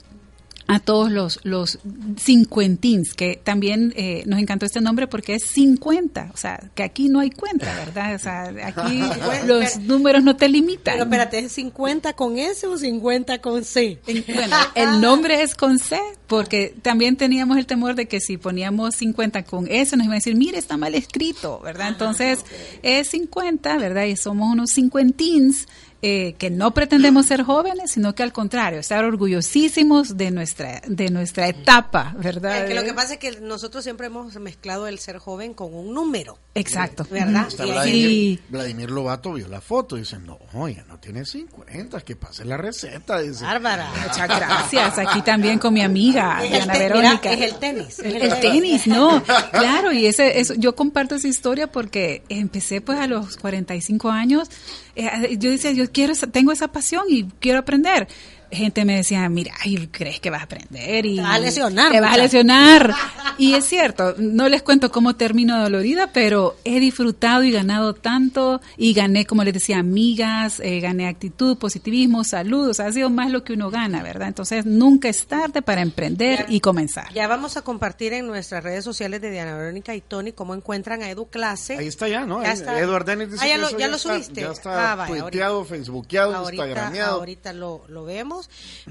a todos los, los cincuentins, que también eh, nos encantó este nombre porque es 50, o sea, que aquí no hay cuenta, ¿verdad? O sea, aquí los números no te limitan. Pero espérate, ¿es 50 con S o 50 con C? Bueno, el nombre es con C, porque también teníamos el temor de que si poníamos 50 con S nos iban a decir, mire, está mal escrito, ¿verdad? Entonces, es 50, ¿verdad? Y somos unos cincuentins eh, que no pretendemos ser jóvenes, sino que al contrario, estar orgullosísimos de nuestra, de nuestra etapa, ¿verdad? que lo que pasa es que nosotros siempre hemos mezclado el ser joven con un número. Exacto. ¿Verdad? Vladimir, Vladimir, Lobato vio la foto y dice, no, ya no tiene 50, que pase la receta. Dice. Bárbara. Muchas gracias. Aquí también con mi amiga, Diana Verónica. es el tenis. el, tenis. no. Claro, y ese, eso, yo comparto esa historia porque empecé pues a los 45 años. Eh, yo decía, yo quiero, tengo esa pasión y quiero aprender gente me decía, mira, ¿crees que vas a aprender? Y te vas a lesionar. Te vas a lesionar. y es cierto, no les cuento cómo termino dolorida, pero he disfrutado y ganado tanto y gané, como les decía, amigas, eh, gané actitud, positivismo, salud, o sea, ha sido más lo que uno gana, ¿verdad? Entonces, nunca es tarde para emprender y comenzar. Ya vamos a compartir en nuestras redes sociales de Diana Verónica y Tony cómo encuentran a EduClase. Ahí está ya, ¿no? Ya está. Eduard Dennis dice ah, ya, lo, ya, lo subiste. ya está ah, tuiteado, facebookeado, ahorita, Ahorita lo, lo vemos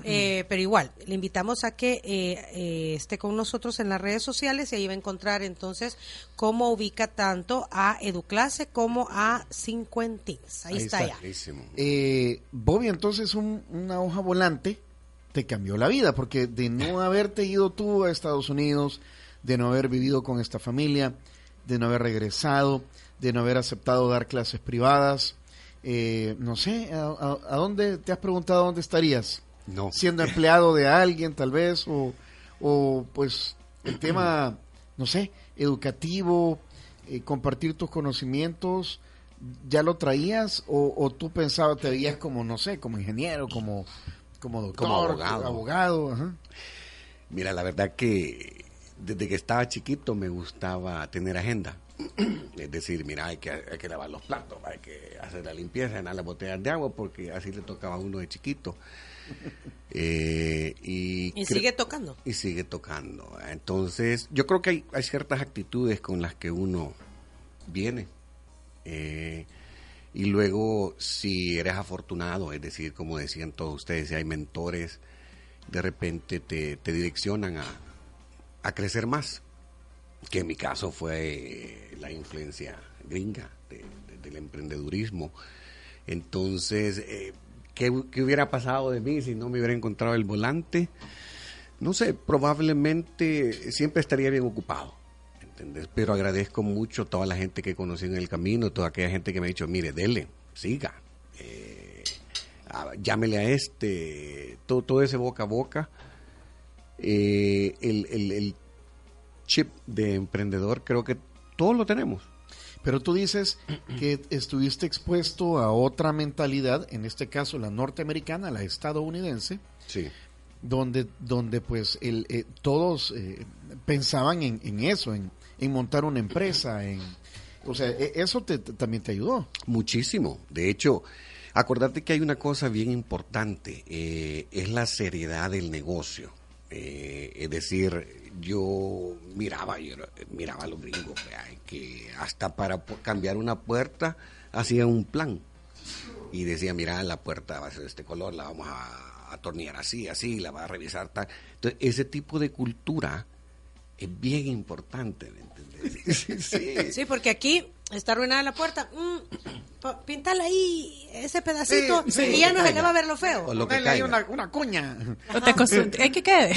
eh, pero igual, le invitamos a que eh, eh, esté con nosotros en las redes sociales y ahí va a encontrar entonces cómo ubica tanto a Educlase como a Cincuentins. Ahí, está, ya. Bobby, entonces una hoja volante te cambió la vida, porque de no haberte ido tú a Estados Unidos, de no haber vivido con esta familia, de no haber regresado, de no haber aceptado dar clases privadas, no sé, ¿a, dónde te has preguntado dónde estarías? No. Siendo empleado de alguien, tal vez, o, o pues el tema, no sé, educativo, eh, compartir tus conocimientos, ¿ya lo traías o, tú pensabas, te veías como, no sé, como ingeniero, como, como doctor, como abogado? abogado Mira, la verdad que desde que estaba chiquito me gustaba tener agenda. Es decir, mira, hay que, hay que lavar los platos, hay que hacer la limpieza, llenar las botellas de agua, porque así le tocaba a uno de chiquito. Eh, y, sigue tocando. Y sigue tocando. Entonces, yo creo que hay, hay ciertas actitudes con las que uno viene. Eh, y luego, si eres afortunado, es decir, como decían todos ustedes, si hay mentores, de repente te, direccionan a, a, crecer más. Que en mi caso fue la influencia gringa del emprendedurismo. Entonces, eh, ¿Qué, hubiera pasado de mí si no me hubiera encontrado el volante? No sé, probablemente siempre estaría bien ocupado. ¿entendés? Pero agradezco mucho a toda la gente que conocí en el camino, toda aquella gente que me ha dicho, mire, dele, siga, eh, llámele a este, todo, todo ese boca a boca. Eh, el, el chip de emprendedor creo que todos lo tenemos. Pero tú dices que estuviste expuesto a otra mentalidad, en este caso la norteamericana, la estadounidense, sí. donde, donde pues el, eh, todos eh, pensaban en, eso, en, montar una empresa, en, o sea, e, eso te, también te ayudó. Muchísimo. De hecho, acordate que hay una cosa bien importante, eh, es la seriedad del negocio. es decir, yo miraba, yo miraba a los gringos, que hasta para cambiar una puerta hacían un plan. Y decía, mira, la puerta va a ser de este color, la vamos a atornillar así, así, la va a revisar tal. Entonces, ese tipo de cultura es bien importante, ¿me sí. sí, porque aquí está arruinada la puerta. Mm, pintala ahí, ese pedacito, y ya no se le va a ver lo feo. O lo que hay una, una cuña. hay que quede.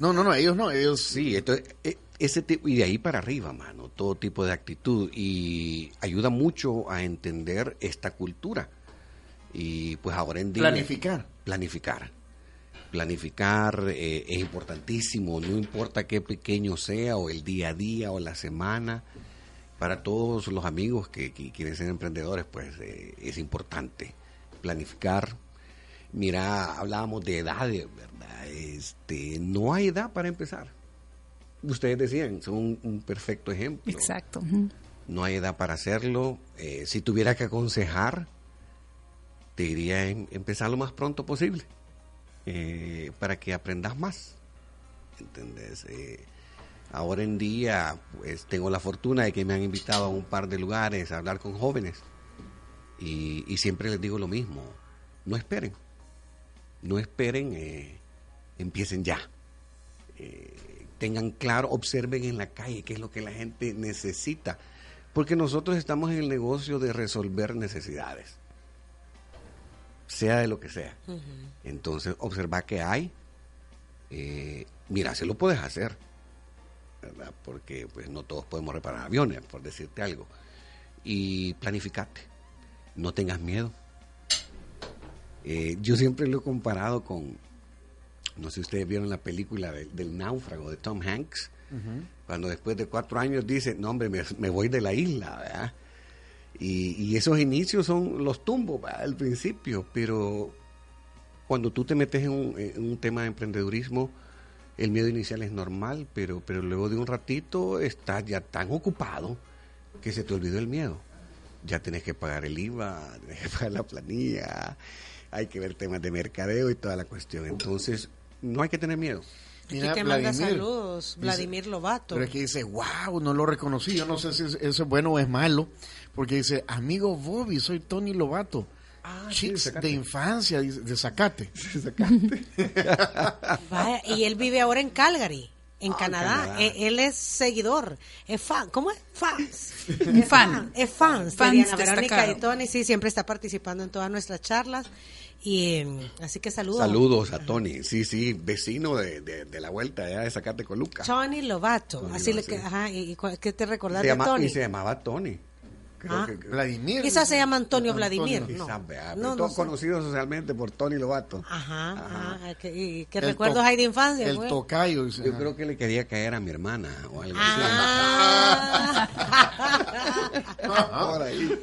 no, no, no, ellos no, ellos. Sí, entonces, e, ese y de ahí para arriba, mano, todo tipo de actitud. Y ayuda mucho a entender esta cultura. Y pues ahora en día. Planificar. Planificar planificar eh, es importantísimo, no importa qué pequeño sea, o el día a día, o la semana. Para todos los amigos que, quieren ser emprendedores, pues eh, es importante planificar. Mira, hablábamos de edades, ¿verdad? Este, no hay edad para empezar. Ustedes decían, son un, perfecto ejemplo. Exacto. No hay edad para hacerlo. Eh, si tuviera que aconsejar, te diría empezar lo más pronto posible eh, para que aprendas más. ¿Entendés? Eh, ahora en día, pues tengo la fortuna de que me han invitado a un par de lugares a hablar con jóvenes y, siempre les digo lo mismo, no esperen, no esperen, eh, empiecen ya. tengan claro, observen en la calle qué es lo que la gente necesita, porque nosotros estamos en el negocio de resolver necesidades sea de lo que sea. Entonces, observa qué hay. Eh, mira, se lo puedes hacer, ¿verdad? Porque pues no todos podemos reparar aviones, por decirte algo. Y planificate, no tengas miedo. Eh, yo siempre lo he comparado con, no sé si ustedes vieron la película del náufrago de Tom Hanks, cuando después de cuatro años dice, no hombre, me, me voy de la isla, ¿verdad? Y, esos inicios son los tumbos al principio, pero cuando tú te metes en un, tema de emprendedurismo, el miedo inicial es normal, pero, pero luego de un ratito estás ya tan ocupado que se te olvidó el miedo. Ya tienes que pagar el IVA, tienes que pagar la planilla, hay que ver temas de mercadeo y toda la cuestión. Entonces, no hay que tener miedo. Mira, te manda saludos, Vladimir Lobato. Pero es que dice, wow, no lo reconocí. Yo no sé si eso es bueno o es malo, porque dice, amigo Bobby, soy Tony Lobato. Ah, de, infancia, de Zacate. y él vive ahora en Calgary, en ah, Canadá. E, él, es seguidor, es fan. ¿Cómo es? Fans. Es fan. Es fans. Fans Verónica y Tony, sí, siempre está participando en todas nuestras charlas. Y em, así que saludos. Saludos a Tony, sí, sí, vecino de, de, la vuelta allá de Zacate Coluca. Tony Lovato, así le que, ajá, y, ¿qué te recordás de Tony? Y se llamaba Tony. Ah. Vladimir. Quizás se llama Antonio, Vladimir. no. todos conocidos socialmente por Tony Lobato. Ajá. ajá. Ah, ¿Qué, recuerdos hay de infancia? El tocayo. Yo creo que le quería caer a mi hermana o algo ah. Por ahí.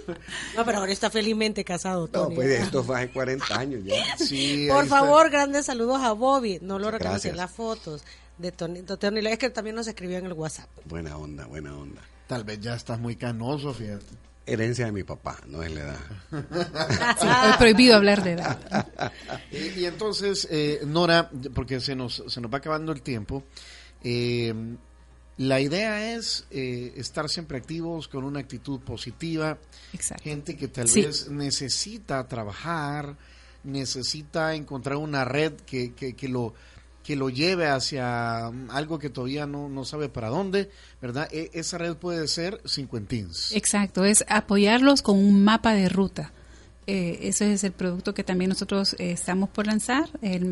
No, pero ahora está felizmente casado. Tony. No, pues esto fue hace 40 años ya. Sí, por favor, grandes saludos a Bobby. No lo reconocí en las fotos de Tony. Tony. Es que también nos escribió en el WhatsApp. Buena onda, buena onda. Tal vez ya estás muy canoso, fíjate. Herencia de mi papá, no es la edad. es prohibido hablar de edad. y, entonces, eh, Nora, porque se nos, se nos va acabando el tiempo, eh, la idea es eh, estar siempre activos con una actitud positiva. Exacto. Gente que tal vez necesita trabajar, necesita encontrar una red que, que, que lo que lo lleve hacia mm, algo que todavía no, no sabe para dónde, ¿verdad? E, esa red puede ser cincuentins. Exacto, es apoyarlos con un mapa de ruta. Eh, ese es el producto que también nosotros eh, estamos por lanzar.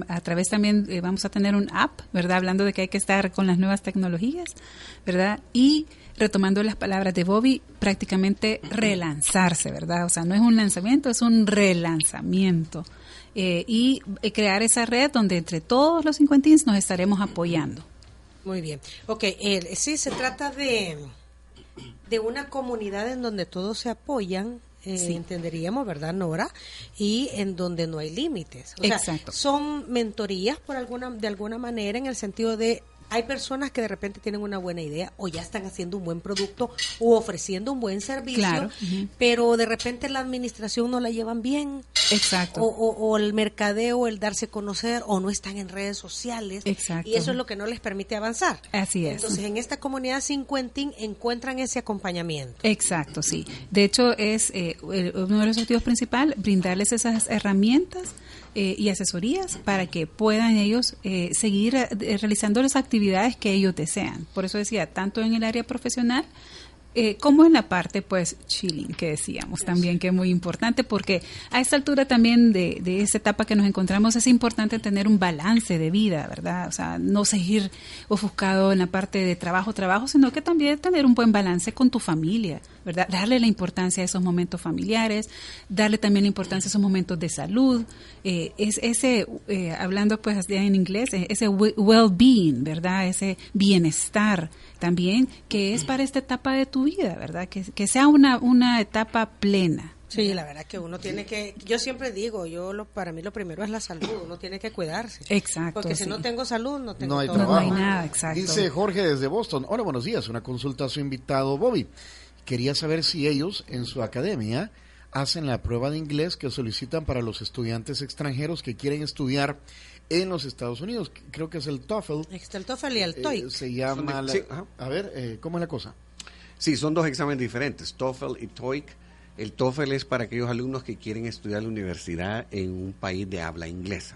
a través también eh, vamos a tener un app, ¿verdad? Hablando de que hay que estar con las nuevas tecnologías, ¿verdad? Y retomando las palabras de Bobby, prácticamente relanzarse, ¿verdad? O sea, no es un lanzamiento, es un relanzamiento. Eh, y crear esa red donde entre todos los cincuentins nos estaremos apoyando. Muy bien. Ok, sí, se trata de, de una comunidad en donde todos se apoyan, entenderíamos, ¿verdad, Nora? Y en donde no hay límites. Exacto. son mentorías por alguna, de alguna manera en el sentido de hay personas que de repente tienen una buena idea o ya están haciendo un buen producto o ofreciendo un buen servicio, pero de repente la administración no la llevan bien. Exacto. O, el mercadeo, el darse a conocer, o no están en redes sociales. Exacto. Y eso es lo que no les permite avanzar. Así es. Entonces, en esta comunidad cincuentín encuentran ese acompañamiento. Exacto, sí. De hecho, es eh, uno de los objetivos principales, brindarles esas herramientas eh, y asesorías para que puedan ellos eh, seguir realizando las actividades que ellos desean. Por eso decía, tanto en el área profesional, eh, como en la parte pues chilling que decíamos también que es muy importante porque a esta altura también de, de esa etapa que nos encontramos es importante tener un balance de vida, ¿verdad? O sea, no seguir ofuscado en la parte de trabajo, trabajo, sino que también tener un buen balance con tu familia, ¿verdad? Darle la importancia a esos momentos familiares, darle también la importancia a esos momentos de salud, eh, es ese, eh, hablando pues en inglés, ese well-being, ¿verdad? Ese bienestar también que es para esta etapa de tu vida, ¿verdad? Que, que sea una, una etapa plena. Sí, la verdad que uno tiene que, yo siempre digo, yo lo, para mí lo primero es la salud, uno tiene que cuidarse. Exacto. Porque si no tengo salud, no tengo no hay, no hay nada, exacto. Dice Jorge desde Boston, hola, buenos días, una consulta a su invitado Bobby. Quería saber si ellos en su academia hacen la prueba de inglés que solicitan para los estudiantes extranjeros que quieren estudiar en los Estados Unidos. Creo que es el TOEFL. Está el TOEFL y el TOEIC. se llama... a ver, ¿cómo es la cosa? Sí, son dos exámenes diferentes, TOEFL y TOEIC. El TOEFL es para aquellos alumnos que quieren estudiar la universidad en un país de habla inglesa.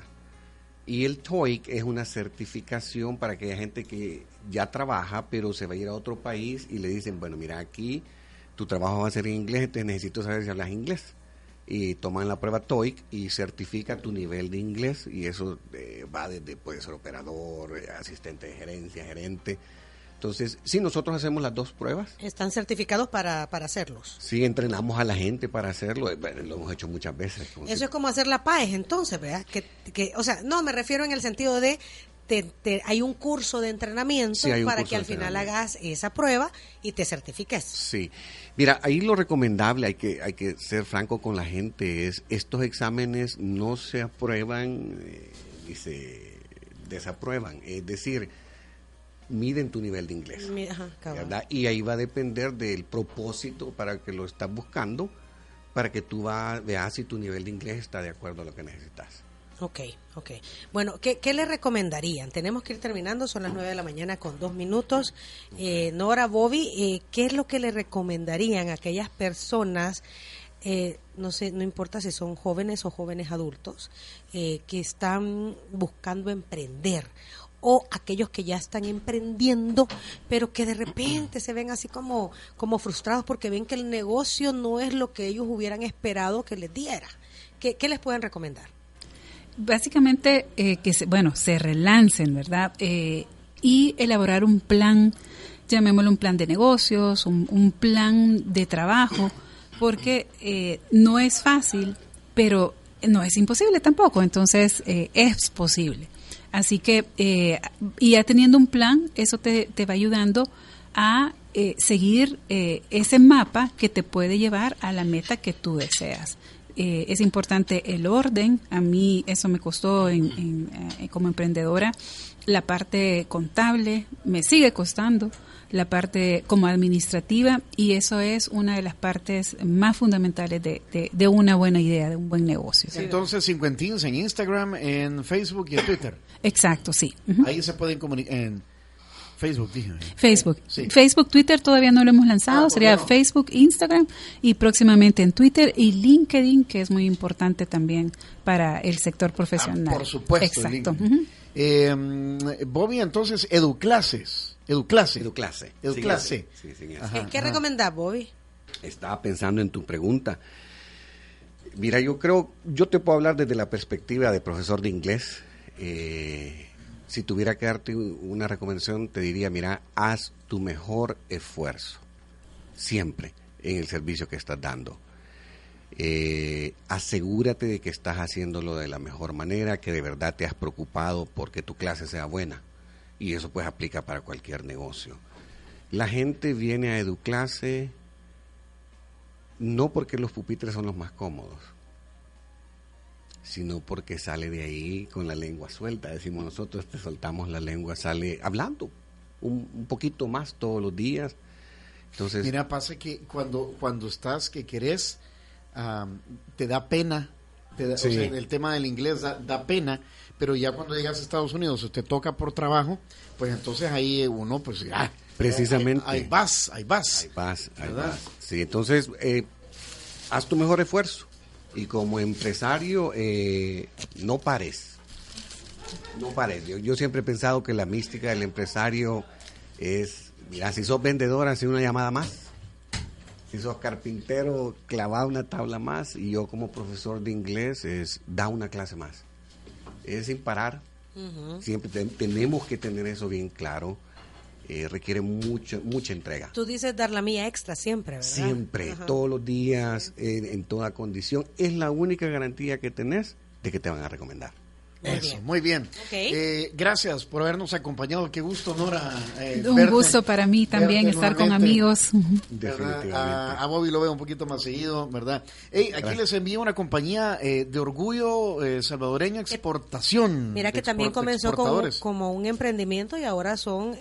Y el TOEIC es una certificación para aquella gente que ya trabaja, pero se va a ir a otro país y le dicen, bueno, mira, aquí tu trabajo va a ser en inglés, te necesito saber si hablas inglés. Y toman la prueba TOEIC y certifica tu nivel de inglés y eso eh, va desde, puede ser operador, asistente de gerencia, gerente, entonces, sí, nosotros hacemos las dos pruebas. ¿Están certificados para, para hacerlos? Sí, entrenamos a la gente para hacerlo. Eh, lo hemos hecho muchas veces. Eso es como hacer la PAES, entonces, ¿verdad? Que, que, o sea, no, me refiero en el sentido de te, hay un curso de entrenamiento para que al final hagas esa prueba y te certifiques. Sí. Mira, ahí lo recomendable, hay que, hay que ser franco con la gente, es estos exámenes no se aprueban eh, ni se desaprueban. Es decir, miden tu nivel de inglés. y ahí va a depender del propósito para que lo estás buscando, para que tú va, veas si tu nivel de inglés está de acuerdo a lo que necesitas. Ok, ok. Bueno, ¿qué, qué le recomendarían? Tenemos que ir terminando, son las 9 de la mañana con dos minutos. Eh, Nora, Bobby, eh, ¿qué es lo que le recomendarían a aquellas personas, eh, no sé, no importa si son jóvenes o jóvenes adultos, que están buscando emprender o aquellos que ya están emprendiendo, pero que de repente se ven así como, como frustrados porque ven que el negocio no es lo que ellos hubieran esperado que les diera. ¿Qué, les pueden recomendar? Básicamente, eh, que se, bueno, se relancen, ¿verdad? Eh, y elaborar un plan, llamémoslo un plan de negocios, un, plan de trabajo, porque eh, no es fácil, pero no es imposible tampoco, entonces es posible. Así que, eh, y ya teniendo un plan, eso te, va ayudando a eh, seguir eh, ese mapa que te puede llevar a la meta que tú deseas. es importante el orden, a mí eso me costó como emprendedora, la parte contable me sigue costando, la parte como administrativa y eso es una de las partes más fundamentales de, de, una buena idea, de un buen negocio. Entonces, Cincuentins en Instagram, en Facebook y en Twitter. Exacto, sí. Ahí se pueden comunicar en Facebook, dije. Facebook. Facebook, Twitter todavía no lo hemos lanzado, ah, sería Facebook, Instagram y próximamente en Twitter y LinkedIn, que es muy importante también para el sector profesional. Ah, por supuesto. Exacto. Eh, Bobby, entonces, Educlases. Educlase. Educlase. Educlase. ¿Qué, recomendás, Bobby? Estaba pensando en tu pregunta. Mira, yo creo, yo te puedo hablar desde la perspectiva de profesor de inglés. Eh, si tuviera que darte una recomendación, te diría, mira, haz tu mejor esfuerzo, siempre, en el servicio que estás dando. Eh, asegúrate de que estás haciéndolo de la mejor manera, que de verdad te has preocupado porque tu clase sea buena. Y eso pues aplica para cualquier negocio. La gente viene a educlarse no porque los pupitres son los más cómodos, sino porque sale de ahí con la lengua suelta. Decimos nosotros, te soltamos la lengua, sale hablando un, poquito más todos los días. Entonces, Mira, pasa que cuando, cuando estás que querés, te da pena. El tema del inglés da, pena, pero ya cuando llegas a Estados Unidos o te toca por trabajo, pues entonces ahí uno, pues ya. Precisamente. Ahí, vas, ahí vas. Ahí vas, ahí vas. Sí, entonces, eh, haz tu mejor esfuerzo y como empresario eh, no pares. No pares. Yo, siempre he pensado que la mística del empresario es, mira, si sos vendedor, hace una llamada más. Si sos carpintero, clava una tabla más. Y yo como profesor de inglés es, da una clase más. Es sin parar. Siempre tenemos que tener eso bien claro. Eh, requiere mucho, mucha entrega. Tú dices dar la mía extra siempre, ¿verdad? Siempre, todos los días, en toda condición. Es la única garantía que tenés de que te van a recomendar. Eso, muy bien. Eh, gracias por habernos acompañado. Qué gusto, Nora. Eh, un gusto para mí también estar con amigos. A, Bobby lo veo un poquito más seguido, ¿verdad? aquí les envío una compañía eh, de orgullo salvadoreño exportación. Mira que también comenzó como un emprendimiento y ahora son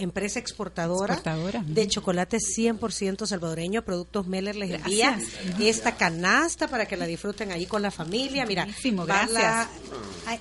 empresa exportadora, de chocolate 100% salvadoreño. Productos Meller les envía esta canasta para que la disfruten ahí con la familia. Mira, gracias.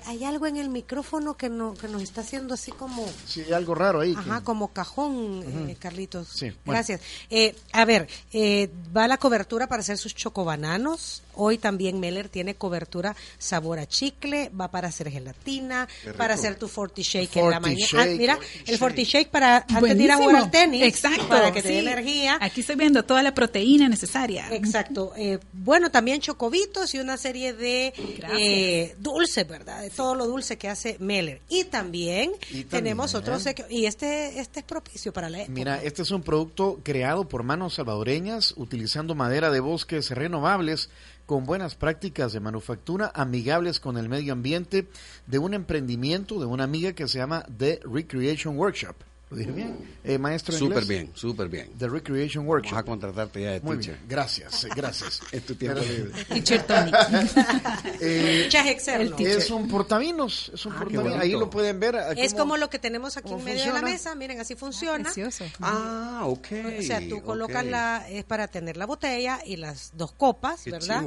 hay, algo en el micrófono que, no, que nos está haciendo así como... Sí, hay algo raro ahí. Ajá, como cajón, eh, Carlitos. Sí, Gracias. Eh, a ver, eh, va la cobertura para hacer sus chocobananos. Hoy también Meller tiene cobertura sabor a chicle, va para hacer gelatina, para hacer tu forty shake en la mañana. Ah, mira, el forty shake para antes de ir a jugar al tenis. Exacto. Para que te dé energía. Aquí estoy viendo toda la proteína necesaria. Exacto. Eh, bueno, también chocobitos y una serie de eh, dulces, ¿verdad? De todo lo dulce que hace Meller. Y también, tenemos otros y este este es propicio para la Mira, este es un producto creado por manos salvadoreñas utilizando madera de bosques renovables con buenas prácticas de manufactura amigables con el medio ambiente de un emprendimiento de una amiga que se llama The Recreation Workshop. ¿Lo dije bien? Eh, maestro Súper bien, súper bien. The Recreation Workshop. Vamos a contratarte ya de Muy Bien. Gracias, gracias. es tu tiempo libre. Teacher Tony. eh, es un portavinos, es un ah, portavinos. Ahí lo pueden ver. Es como lo que tenemos aquí en medio de la mesa. Miren, así funciona. precioso. Ah, ok. O sea, tú colocas la, es para tener la botella y las dos copas, ¿verdad?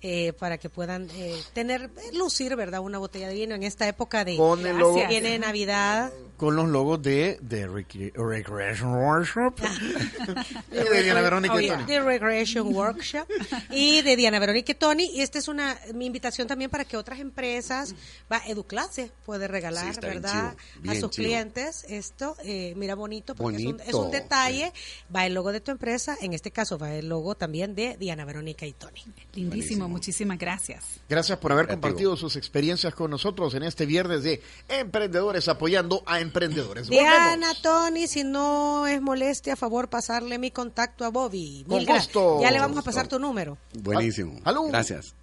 Eh, para que puedan eh, tener, lucir, ¿verdad? Una botella de vino en esta época de... Con el logo. Viene Navidad. Con los logos de, de Recreation Workshop. de Diana Verónica y Tony. The Recreation Workshop. Y de Diana Verónica y Tony. Y esta es una mi invitación también para que otras empresas, va, Educlase puede regalar, ¿verdad? a sus clientes esto. Eh, mira, bonito, porque Es, un, detalle. Va el logo de tu empresa. En este caso va el logo también de Diana Verónica y Tony. Lindísimo, muchísimas gracias. Gracias por haber compartido sus experiencias con nosotros en este viernes de Emprendedores apoyando a emprendedores. Diana, Tony, si no es molestia, a favor pasarle mi contacto a Bobby. Mil Con Ya le vamos a pasar tu número. Buenísimo. Gracias.